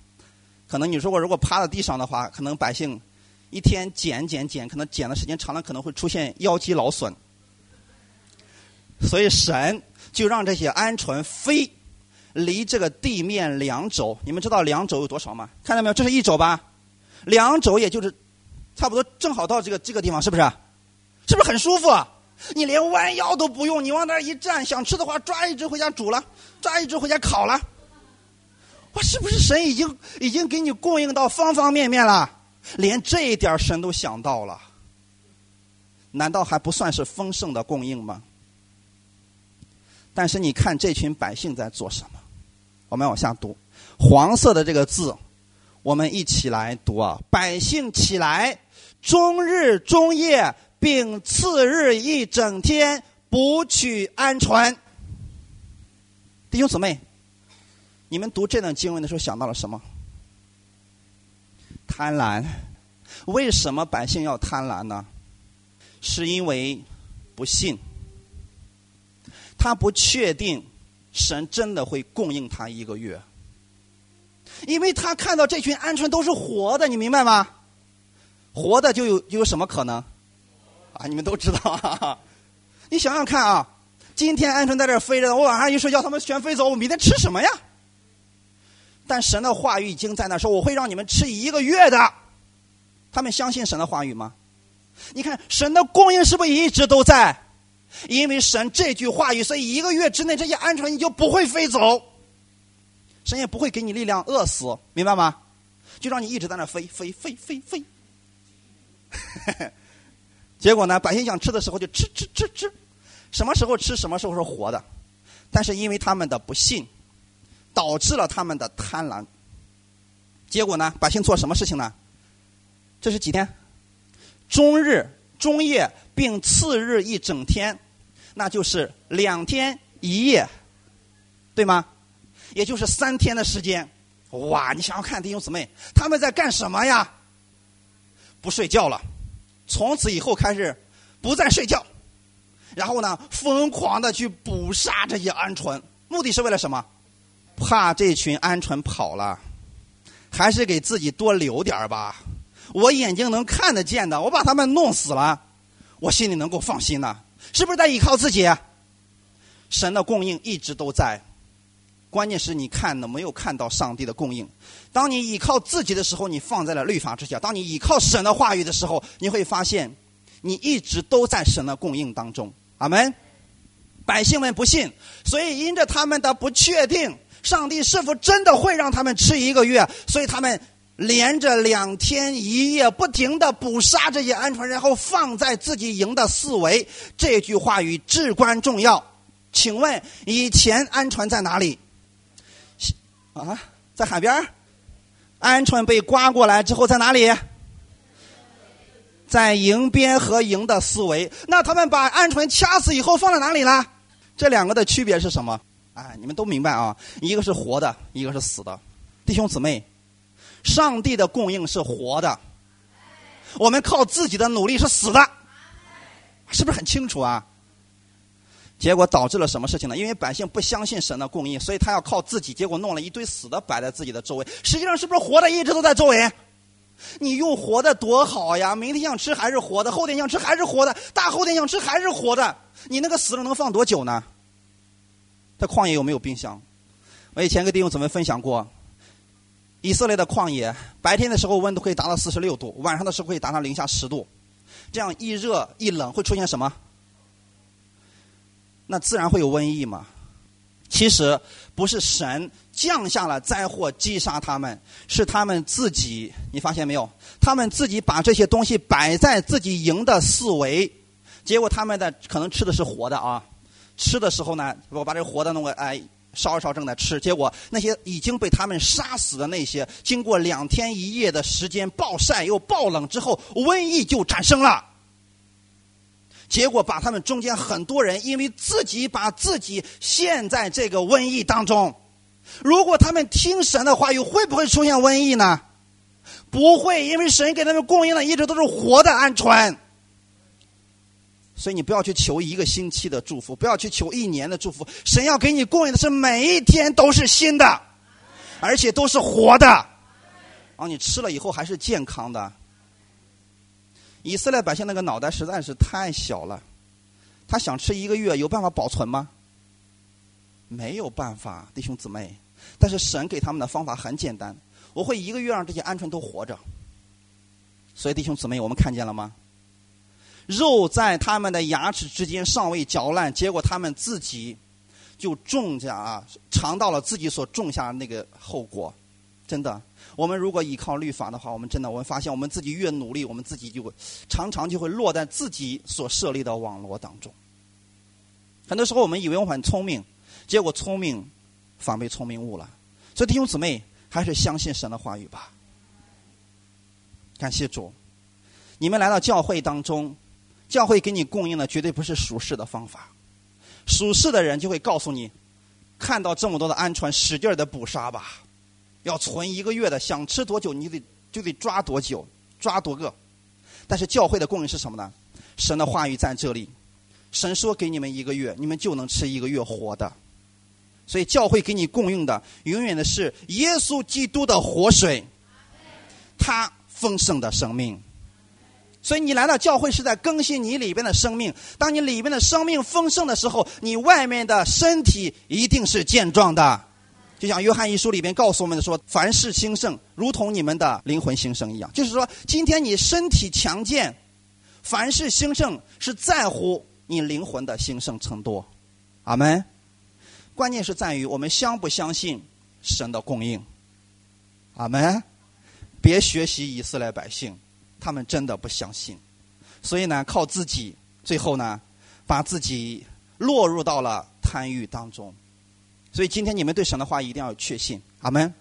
可能你说我如果趴在地上的话，可能百姓一天捡捡捡，可能捡的时间长了，可能会出现腰肌劳损。所以神就让这些鹌鹑飞离这个地面两肘。你们知道两肘有多少吗？看到没有？这是一肘吧？两肘也就是差不多正好到这个这个地方，是不是？是不是很舒服？你连弯腰都不用，你往那儿一站，想吃的话抓一只回家煮了，抓一只回家烤了。哇，是不是神已经已经给你供应到方方面面了？连这一点神都想到了，难道还不算是丰盛的供应吗？但是你看这群百姓在做什么？我们往下读，黄色的这个字，我们一起来读啊！百姓起来，终日终夜，并次日一整天，不取鹌鹑。弟兄姊妹，你们读这段经文的时候想到了什么？贪婪，为什么百姓要贪婪呢？是因为不信，他不确定神真的会供应他一个月，因为他看到这群鹌鹑都是活的，你明白吗？活的就有有什么可能？啊，你们都知道啊！你想想看啊，今天鹌鹑在这飞着，我晚上一睡觉，它们全飞走，我明天吃什么呀？但神的话语已经在那说：“我会让你们吃一个月的。”他们相信神的话语吗？你看，神的供应是不是一直都在？因为神这句话语，所以一个月之内这些鹌鹑你就不会飞走。神也不会给你力量饿死，明白吗？就让你一直在那飞飞飞飞飞。结果呢，百姓想吃的时候就吃吃吃吃，什么时候吃什么时候是活的。但是因为他们的不信。导致了他们的贪婪。结果呢？百姓做什么事情呢？这是几天？中日、中夜，并次日一整天，那就是两天一夜，对吗？也就是三天的时间。哇！你想想看，弟兄姊妹，他们在干什么呀？不睡觉了，从此以后开始不再睡觉，然后呢，疯狂的去捕杀这些鹌鹑，目的是为了什么？怕这群鹌鹑跑了，还是给自己多留点吧。我眼睛能看得见的，我把他们弄死了，我心里能够放心呢。是不是在依靠自己？神的供应一直都在，关键是你看有没有看到上帝的供应。当你依靠自己的时候，你放在了律法之下；当你依靠神的话语的时候，你会发现你一直都在神的供应当中。阿门。百姓们不信，所以因着他们的不确定。上帝是否真的会让他们吃一个月？所以他们连着两天一夜不停的捕杀这些鹌鹑，然后放在自己营的四围。这句话语至关重要。请问以前鹌鹑在哪里？啊，在海边鹌鹑被刮过来之后在哪里？在营边和营的四围。那他们把鹌鹑掐死以后放在哪里了？这两个的区别是什么？哎，你们都明白啊！一个是活的，一个是死的。弟兄姊妹，上帝的供应是活的，我们靠自己的努力是死的，是不是很清楚啊？结果导致了什么事情呢？因为百姓不相信神的供应，所以他要靠自己，结果弄了一堆死的摆在自己的周围。实际上，是不是活的一直都在周围？你用活的多好呀！明天想吃还是活的，后天想吃还是活的，大后天想吃还是活的。你那个死了能放多久呢？在旷野有没有冰箱？我以前跟弟兄姊妹分享过，以色列的旷野，白天的时候温度可以达到四十六度，晚上的时候可以达到零下十度，这样一热一冷会出现什么？那自然会有瘟疫嘛。其实不是神降下了灾祸击杀他们，是他们自己。你发现没有？他们自己把这些东西摆在自己营的四围，结果他们的可能吃的是活的啊。吃的时候呢，我把这活的弄个哎烧一烧，正在吃。结果那些已经被他们杀死的那些，经过两天一夜的时间暴晒又暴冷之后，瘟疫就产生了。结果把他们中间很多人因为自己把自己陷在这个瘟疫当中。如果他们听神的话语，会不会出现瘟疫呢？不会，因为神给他们供应的一直都是活的鹌鹑。所以你不要去求一个星期的祝福，不要去求一年的祝福。神要给你供应的是每一天都是新的，而且都是活的，啊你吃了以后还是健康的。以色列百姓那个脑袋实在是太小了，他想吃一个月，有办法保存吗？没有办法，弟兄姊妹。但是神给他们的方法很简单，我会一个月让这些鹌鹑都活着。所以弟兄姊妹，我们看见了吗？肉在他们的牙齿之间尚未嚼烂，结果他们自己就种下啊，尝到了自己所种下那个后果。真的，我们如果依靠律法的话，我们真的我们发现，我们自己越努力，我们自己就会常常就会落在自己所设立的网络当中。很多时候，我们以为我很聪明，结果聪明反被聪明误了。所以弟兄姊妹，还是相信神的话语吧。感谢主，你们来到教会当中，教会给你供应的绝对不是属世的方法。属世的人就会告诉你，看到这么多的鹌鹑，使劲的捕杀吧。要存一个月的，想吃多久你得就得抓多久，抓多个。但是教会的供应是什么呢？神的话语在这里，神说给你们一个月，你们就能吃一个月活的。所以教会给你供应的，永远的是耶稣基督的活水，他丰盛的生命。所以你来到教会是在更新你里边的生命。当你里边的生命丰盛的时候，你外面的身体一定是健壮的。就像约翰一书里边告诉我们的说：“凡事兴盛，如同你们的灵魂兴盛一样。”就是说，今天你身体强健，凡事兴盛是在乎你灵魂的兴盛程度。阿门。关键是在于我们相不相信神的供应。阿门。别学习以色列百姓，他们真的不相信，所以呢，靠自己，最后呢，把自己落入到了贪欲当中。所以今天你们对神的话一定要有确信，阿门。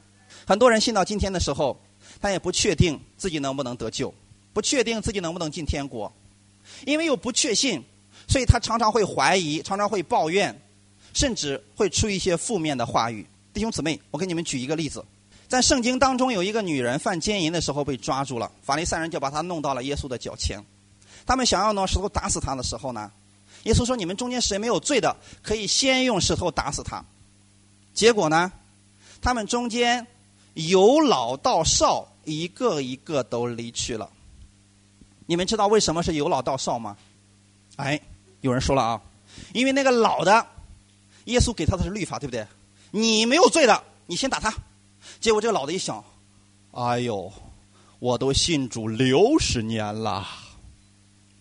很多人信到今天的时候，他也不确定自己能不能得救，不确定自己能不能进天国，因为又不确信，所以他常常会怀疑，常常会抱怨，甚至会出一些负面的话语。弟兄姊妹，我给你们举一个例子，在圣经当中有一个女人犯奸淫的时候被抓住了，法利赛人就把她弄到了耶稣的脚前，他们想要拿石头打死她的时候呢，耶稣说：“你们中间谁没有罪的，可以先用石头打死他。”结果呢？他们中间由老到少，一个一个都离去了。你们知道为什么是由老到少吗？哎，有人说了啊，因为那个老的，耶稣给他的是律法，对不对？你没有罪的，你先打他。结果这个老的一想，哎呦，我都信主六十年了，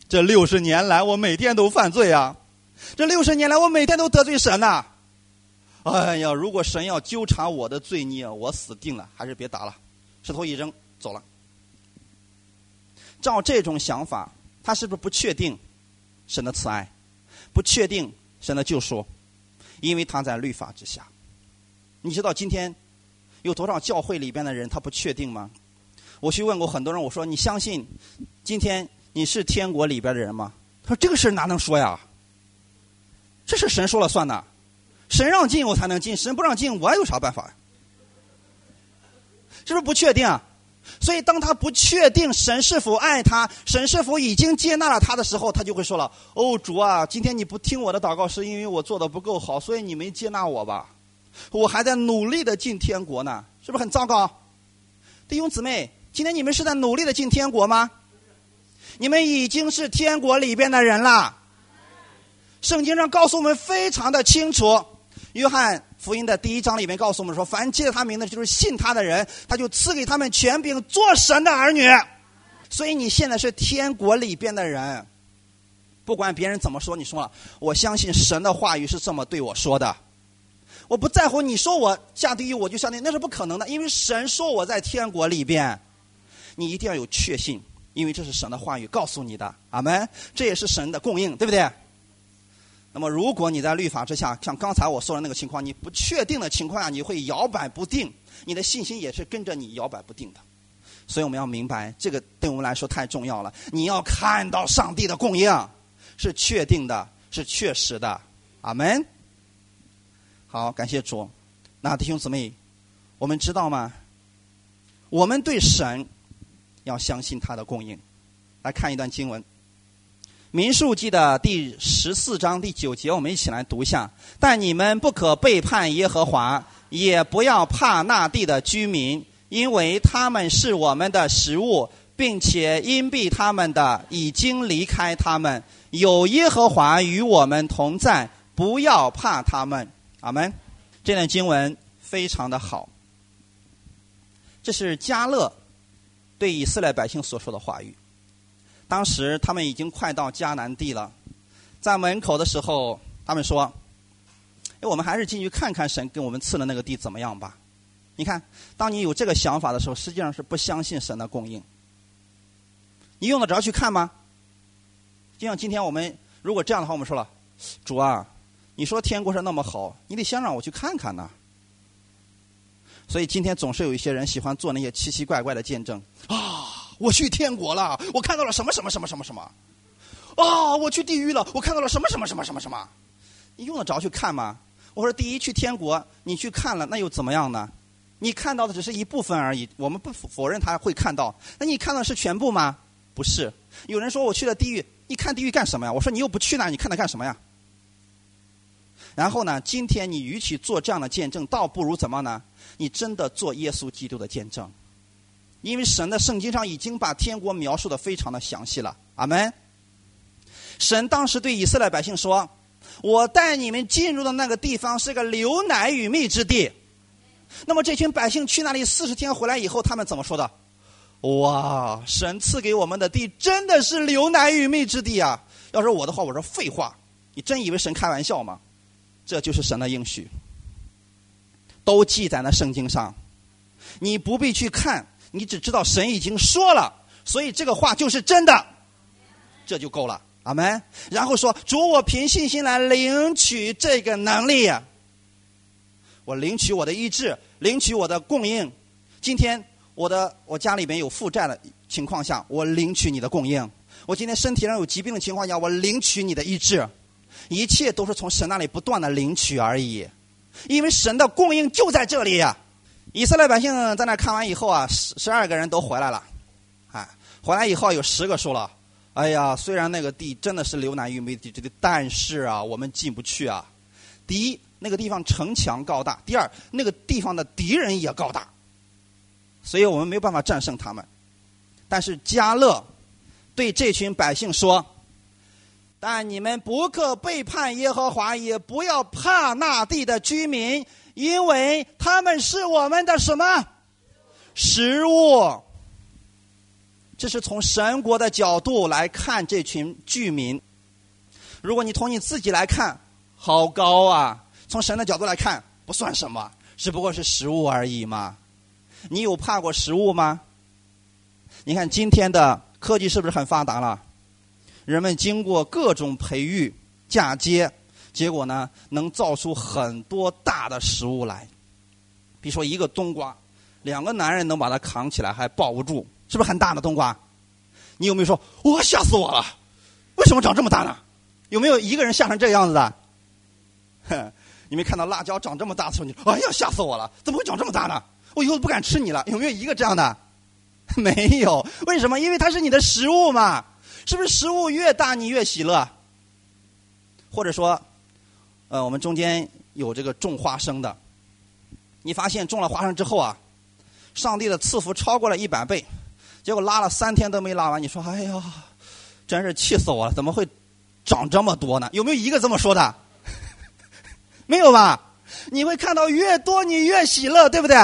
这六十年来我每天都犯罪啊，这六十年来我每天都得罪神呐。哎呀！如果神要纠缠我的罪孽，我死定了。还是别打了，石头一扔，走了。照这种想法，他是不是不确定神的慈爱，不确定神的救赎？因为他在律法之下。你知道今天有多少教会里边的人他不确定吗？我去问过很多人，我说你相信今天你是天国里边的人吗？他说这个事哪能说呀？这是神说了算的。神让进我才能进，神不让进我有啥办法呀？是不是不确定？啊？所以当他不确定神是否爱他，神是否已经接纳了他的时候，他就会说了：“哦，主啊，今天你不听我的祷告，是因为我做的不够好，所以你没接纳我吧？我还在努力的进天国呢，是不是很糟糕？”弟兄姊妹，今天你们是在努力的进天国吗？你们已经是天国里边的人了。圣经上告诉我们非常的清楚。约翰福音的第一章里面告诉我们说：“凡借他名的，就是信他的人，他就赐给他们权柄，做神的儿女。”所以你现在是天国里边的人，不管别人怎么说，你说了，我相信神的话语是这么对我说的。我不在乎你说我下地狱，我就下地狱，那是不可能的，因为神说我在天国里边。你一定要有确信，因为这是神的话语告诉你的。阿门。这也是神的供应，对不对？那么，如果你在律法之下，像刚才我说的那个情况，你不确定的情况下，你会摇摆不定，你的信心也是跟着你摇摆不定的。所以我们要明白，这个对我们来说太重要了。你要看到上帝的供应是确定的，是确实的。阿门。好，感谢主。那弟兄姊妹，我们知道吗？我们对神要相信他的供应。来看一段经文。民数记的第十四章第九节，我们一起来读一下。但你们不可背叛耶和华，也不要怕那地的居民，因为他们是我们的食物，并且因避他们的已经离开他们。有耶和华与我们同在，不要怕他们。阿门。这段经文非常的好。这是加勒对以色列百姓所说的话语。当时他们已经快到迦南地了，在门口的时候，他们说：“哎，我们还是进去看看神给我们赐的那个地怎么样吧。”你看，当你有这个想法的时候，实际上是不相信神的供应。你用得着去看吗？就像今天我们如果这样的话，我们说了，主啊，你说天国是那么好，你得先让我去看看呢。所以今天总是有一些人喜欢做那些奇奇怪怪的见证啊，我去天国了，我看到了什么什么什么什么什么，啊，我去地狱了，我看到了什么什么什么什么什么。你用得着去看吗？我说第一去天国，你去看了，那又怎么样呢？你看到的只是一部分而已，我们不否认他会看到。那你看到是全部吗？不是。有人说我去了地狱，你看地狱干什么呀？我说你又不去那，你看它干什么呀？然后呢，今天你与其做这样的见证，倒不如怎么呢？你真的做耶稣基督的见证，因为神的圣经上已经把天国描述的非常的详细了。阿门。神当时对以色列百姓说：“我带你们进入的那个地方是个流奶与蜜之地。”那么这群百姓去那里四十天回来以后，他们怎么说的？哇！神赐给我们的地真的是流奶与蜜之地啊！要是我的话，我说废话，你真以为神开玩笑吗？这就是神的应许，都记载在圣经上。你不必去看，你只知道神已经说了，所以这个话就是真的，这就够了。阿门。然后说：主，我凭信心来领取这个能力。我领取我的医治，领取我的供应。今天我的我家里边有负债的情况下，我领取你的供应。我今天身体上有疾病的情况下，我领取你的医治。一切都是从神那里不断的领取而已，因为神的供应就在这里呀。以色列百姓在那看完以后啊，十十二个人都回来了，哎，回来以后有十个说了：“哎呀，虽然那个地真的是流奶与蜜地，这个但是啊，我们进不去啊。第一。”那个地方城墙高大，第二，那个地方的敌人也高大，所以我们没有办法战胜他们。但是加勒对这群百姓说：“但你们不可背叛耶和华，也不要怕那地的居民，因为他们是我们的什么食物？这是从神国的角度来看这群居民。如果你从你自己来看，好高啊！”从神的角度来看，不算什么，只不过是食物而已嘛。你有怕过食物吗？你看今天的科技是不是很发达了？人们经过各种培育、嫁接，结果呢，能造出很多大的食物来。比如说一个冬瓜，两个男人能把它扛起来还抱不住，是不是很大的冬瓜？你有没有说，哇，吓死我了？为什么长这么大呢？有没有一个人吓成这个样子的？哼。你没看到辣椒长这么大的时候，你哎呀吓死我了！怎么会长这么大呢？我以后不敢吃你了。有没有一个这样的？没有。为什么？因为它是你的食物嘛。是不是食物越大你越喜乐？或者说，呃，我们中间有这个种花生的，你发现种了花生之后啊，上帝的赐福超过了一百倍，结果拉了三天都没拉完。你说哎呀，真是气死我了！怎么会长这么多呢？有没有一个这么说的？没有吧？你会看到越多你越喜乐，对不对？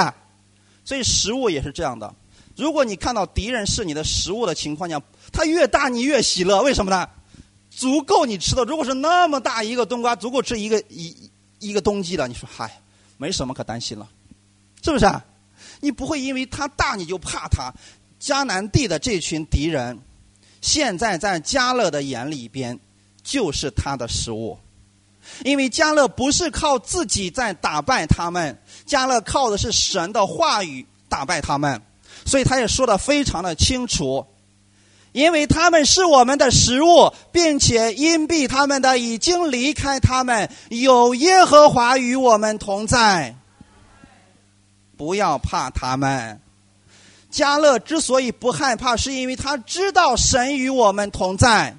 所以食物也是这样的。如果你看到敌人是你的食物的情况下，它越大你越喜乐，为什么呢？足够你吃的。如果是那么大一个冬瓜，足够吃一个一一个冬季的，你说嗨，没什么可担心了，是不是？你不会因为它大你就怕它。迦南地的这群敌人，现在在加勒的眼里边就是他的食物。因为加勒不是靠自己在打败他们，加勒靠的是神的话语打败他们，所以他也说的非常的清楚。因为他们是我们的食物，并且因避他们的已经离开他们，有耶和华与我们同在，不要怕他们。加勒之所以不害怕，是因为他知道神与我们同在。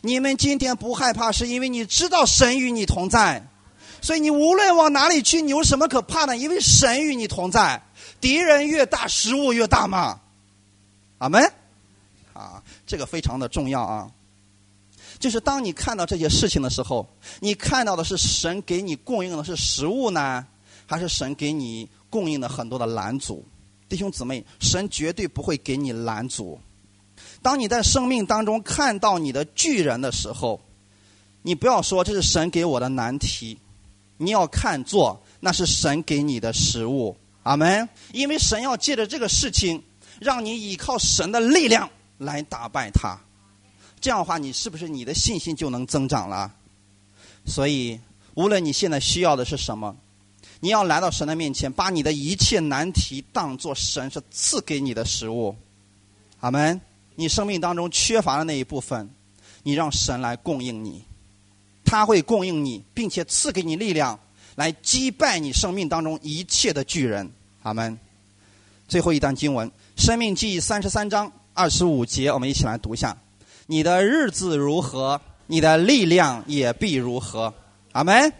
你们今天不害怕，是因为你知道神与你同在，所以你无论往哪里去，你有什么可怕的？因为神与你同在，敌人越大，食物越大嘛。阿门。啊，这个非常的重要啊。就是当你看到这些事情的时候，你看到的是神给你供应的是食物呢，还是神给你供应的很多的拦阻？弟兄姊妹，神绝对不会给你拦阻。当你在生命当中看到你的巨人的时候，你不要说这是神给我的难题，你要看作那是神给你的食物。阿门。因为神要借着这个事情，让你依靠神的力量来打败他。这样的话，你是不是你的信心就能增长了？所以，无论你现在需要的是什么，你要来到神的面前，把你的一切难题当作神是赐给你的食物。阿门。你生命当中缺乏的那一部分，你让神来供应你，他会供应你，并且赐给你力量，来击败你生命当中一切的巨人。阿门。最后一段经文，《生命记》三十三章二十五节，我们一起来读一下。你的日子如何，你的力量也必如何。阿门。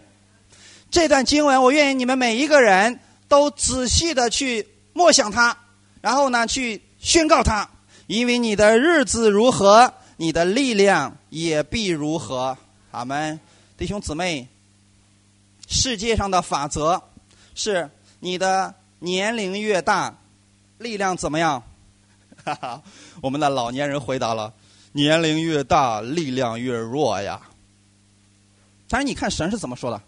这段经文，我愿意你们每一个人都仔细的去默想它，然后呢，去宣告它。因为你的日子如何，你的力量也必如何。阿门。弟兄姊妹，世界上的法则是：你的年龄越大，力量怎么样？哈哈，我们的老年人回答了。年龄越大，力量越弱呀。但是你看神是怎么说的？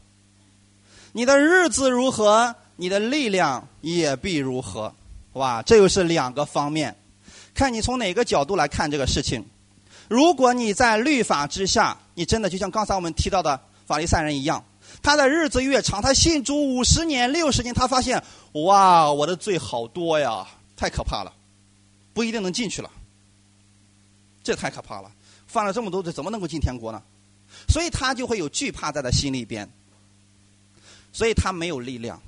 你的日子如何，你的力量也必如何。哇，这又是两个方面，看你从哪个角度来看这个事情。如果你在律法之下，你真的就像刚才我们提到的法利赛人一样，他的日子越长，他信主五十年、六十年，他发现哇，我的罪好多呀，太可怕了，不一定能进去了。这太可怕了！犯了这么多罪，怎么能够进天国呢？所以他就会有惧怕在他心里边，所以他没有力量。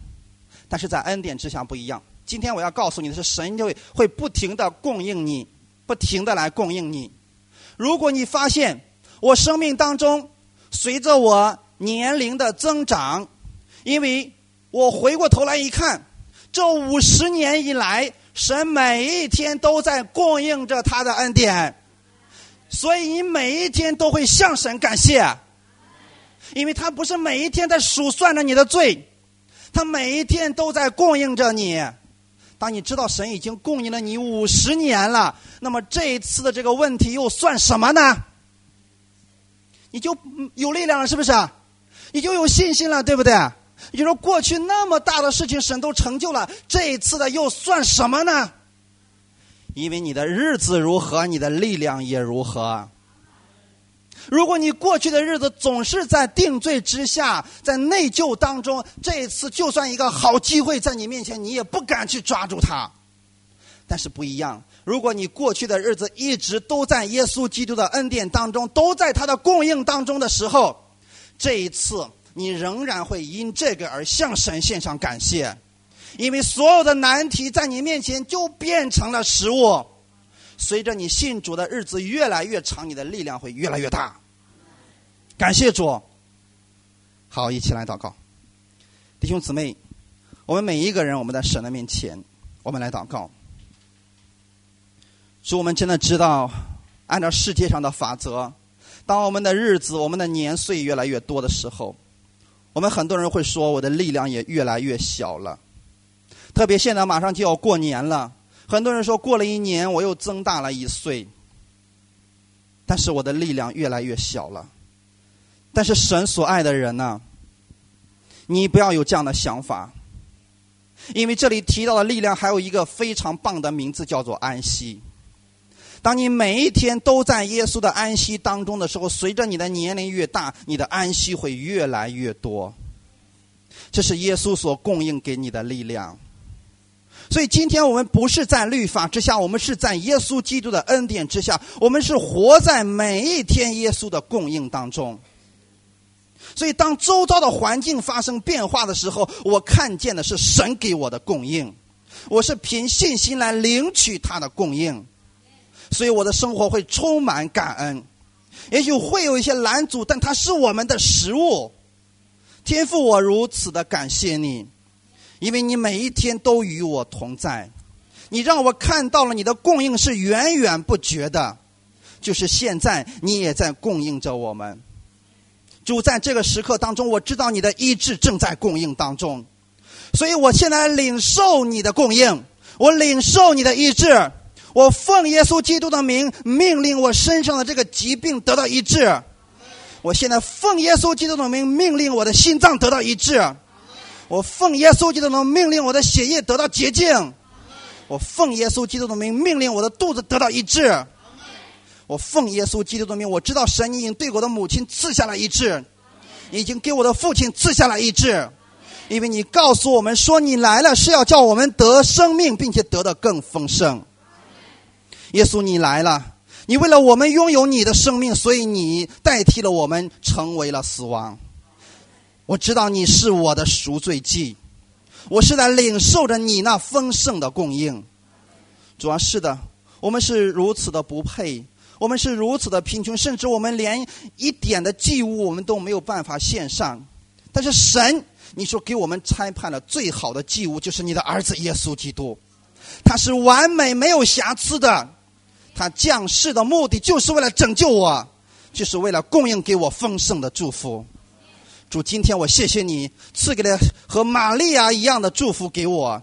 但是在恩典之下不一样。今天我要告诉你的是，神就会会不停的供应你，不停的来供应你。如果你发现我生命当中随着我年龄的增长，因为我回过头来一看，这五十年以来，神每一天都在供应着他的恩典。所以你每一天都会向神感谢，因为他不是每一天在数算着你的罪，他每一天都在供应着你。当你知道神已经供应了你五十年了，那么这一次的这个问题又算什么呢？你就有力量了，是不是？你就有信心了，对不对？你说过去那么大的事情神都成就了，这一次的又算什么呢？因为你的日子如何，你的力量也如何。如果你过去的日子总是在定罪之下，在内疚当中，这一次就算一个好机会在你面前，你也不敢去抓住它。但是不一样，如果你过去的日子一直都在耶稣基督的恩典当中，都在他的供应当中的时候，这一次你仍然会因这个而向神献上感谢。因为所有的难题在你面前就变成了食物，随着你信主的日子越来越长，你的力量会越来越大。感谢主，好，一起来祷告，弟兄姊妹，我们每一个人，我们在神的面前，我们来祷告。主，我们真的知道，按照世界上的法则，当我们的日子、我们的年岁越来越多的时候，我们很多人会说，我的力量也越来越小了。特别现在马上就要过年了，很多人说过了一年我又增大了一岁，但是我的力量越来越小了。但是神所爱的人呢，你不要有这样的想法，因为这里提到的力量还有一个非常棒的名字，叫做安息。当你每一天都在耶稣的安息当中的时候，随着你的年龄越大，你的安息会越来越多。这是耶稣所供应给你的力量。所以今天我们不是在律法之下，我们是在耶稣基督的恩典之下，我们是活在每一天耶稣的供应当中。所以当周遭的环境发生变化的时候，我看见的是神给我的供应，我是凭信心来领取他的供应，所以我的生活会充满感恩。也许会有一些拦阻，但它是我们的食物。天赋，我如此的感谢你。因为你每一天都与我同在，你让我看到了你的供应是源源不绝的，就是现在你也在供应着我们。主在这个时刻当中，我知道你的意志正在供应当中，所以我现在领受你的供应，我领受你的意志，我奉耶稣基督的名，命令我身上的这个疾病得到医治。我现在奉耶稣基督的名，命令我的心脏得到医治。我奉耶稣基督的名，命令我的血液得到洁净。我奉耶稣基督的名，命令我的肚子得到医治。我奉耶稣基督的名，我知道神已经对我的母亲赐下了医治，已经给我的父亲赐下了医治。因为你告诉我们说，你来了是要叫我们得生命，并且得的更丰盛。耶稣，你来了，你为了我们拥有你的生命，所以你代替了我们，成为了死亡。我知道你是我的赎罪祭，我是在领受着你那丰盛的供应。主要是的，我们是如此的不配，我们是如此的贫穷，甚至我们连一点的祭物我们都没有办法献上。但是神。你说给我们裁判了最好的祭物就是你的儿子耶稣基督，他是完美没有瑕疵的，他降世的目的就是为了拯救我，就是为了供应给我丰盛的祝福。主，今天我谢谢你赐给了和玛利亚一样的祝福给我，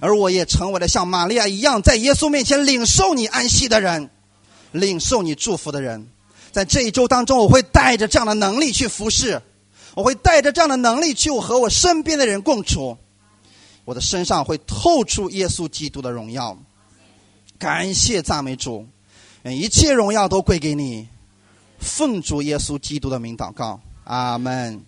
而我也成为了像玛利亚一样在耶稣面前领受你安息的人，领受你祝福的人。在这一周当中，我会带着这样的能力去服侍。我会带着这样的能力去和我身边的人共处，我的身上会透出耶稣基督的荣耀。感谢赞美主，一切荣耀都归给你。奉主耶稣基督的名祷告，阿门。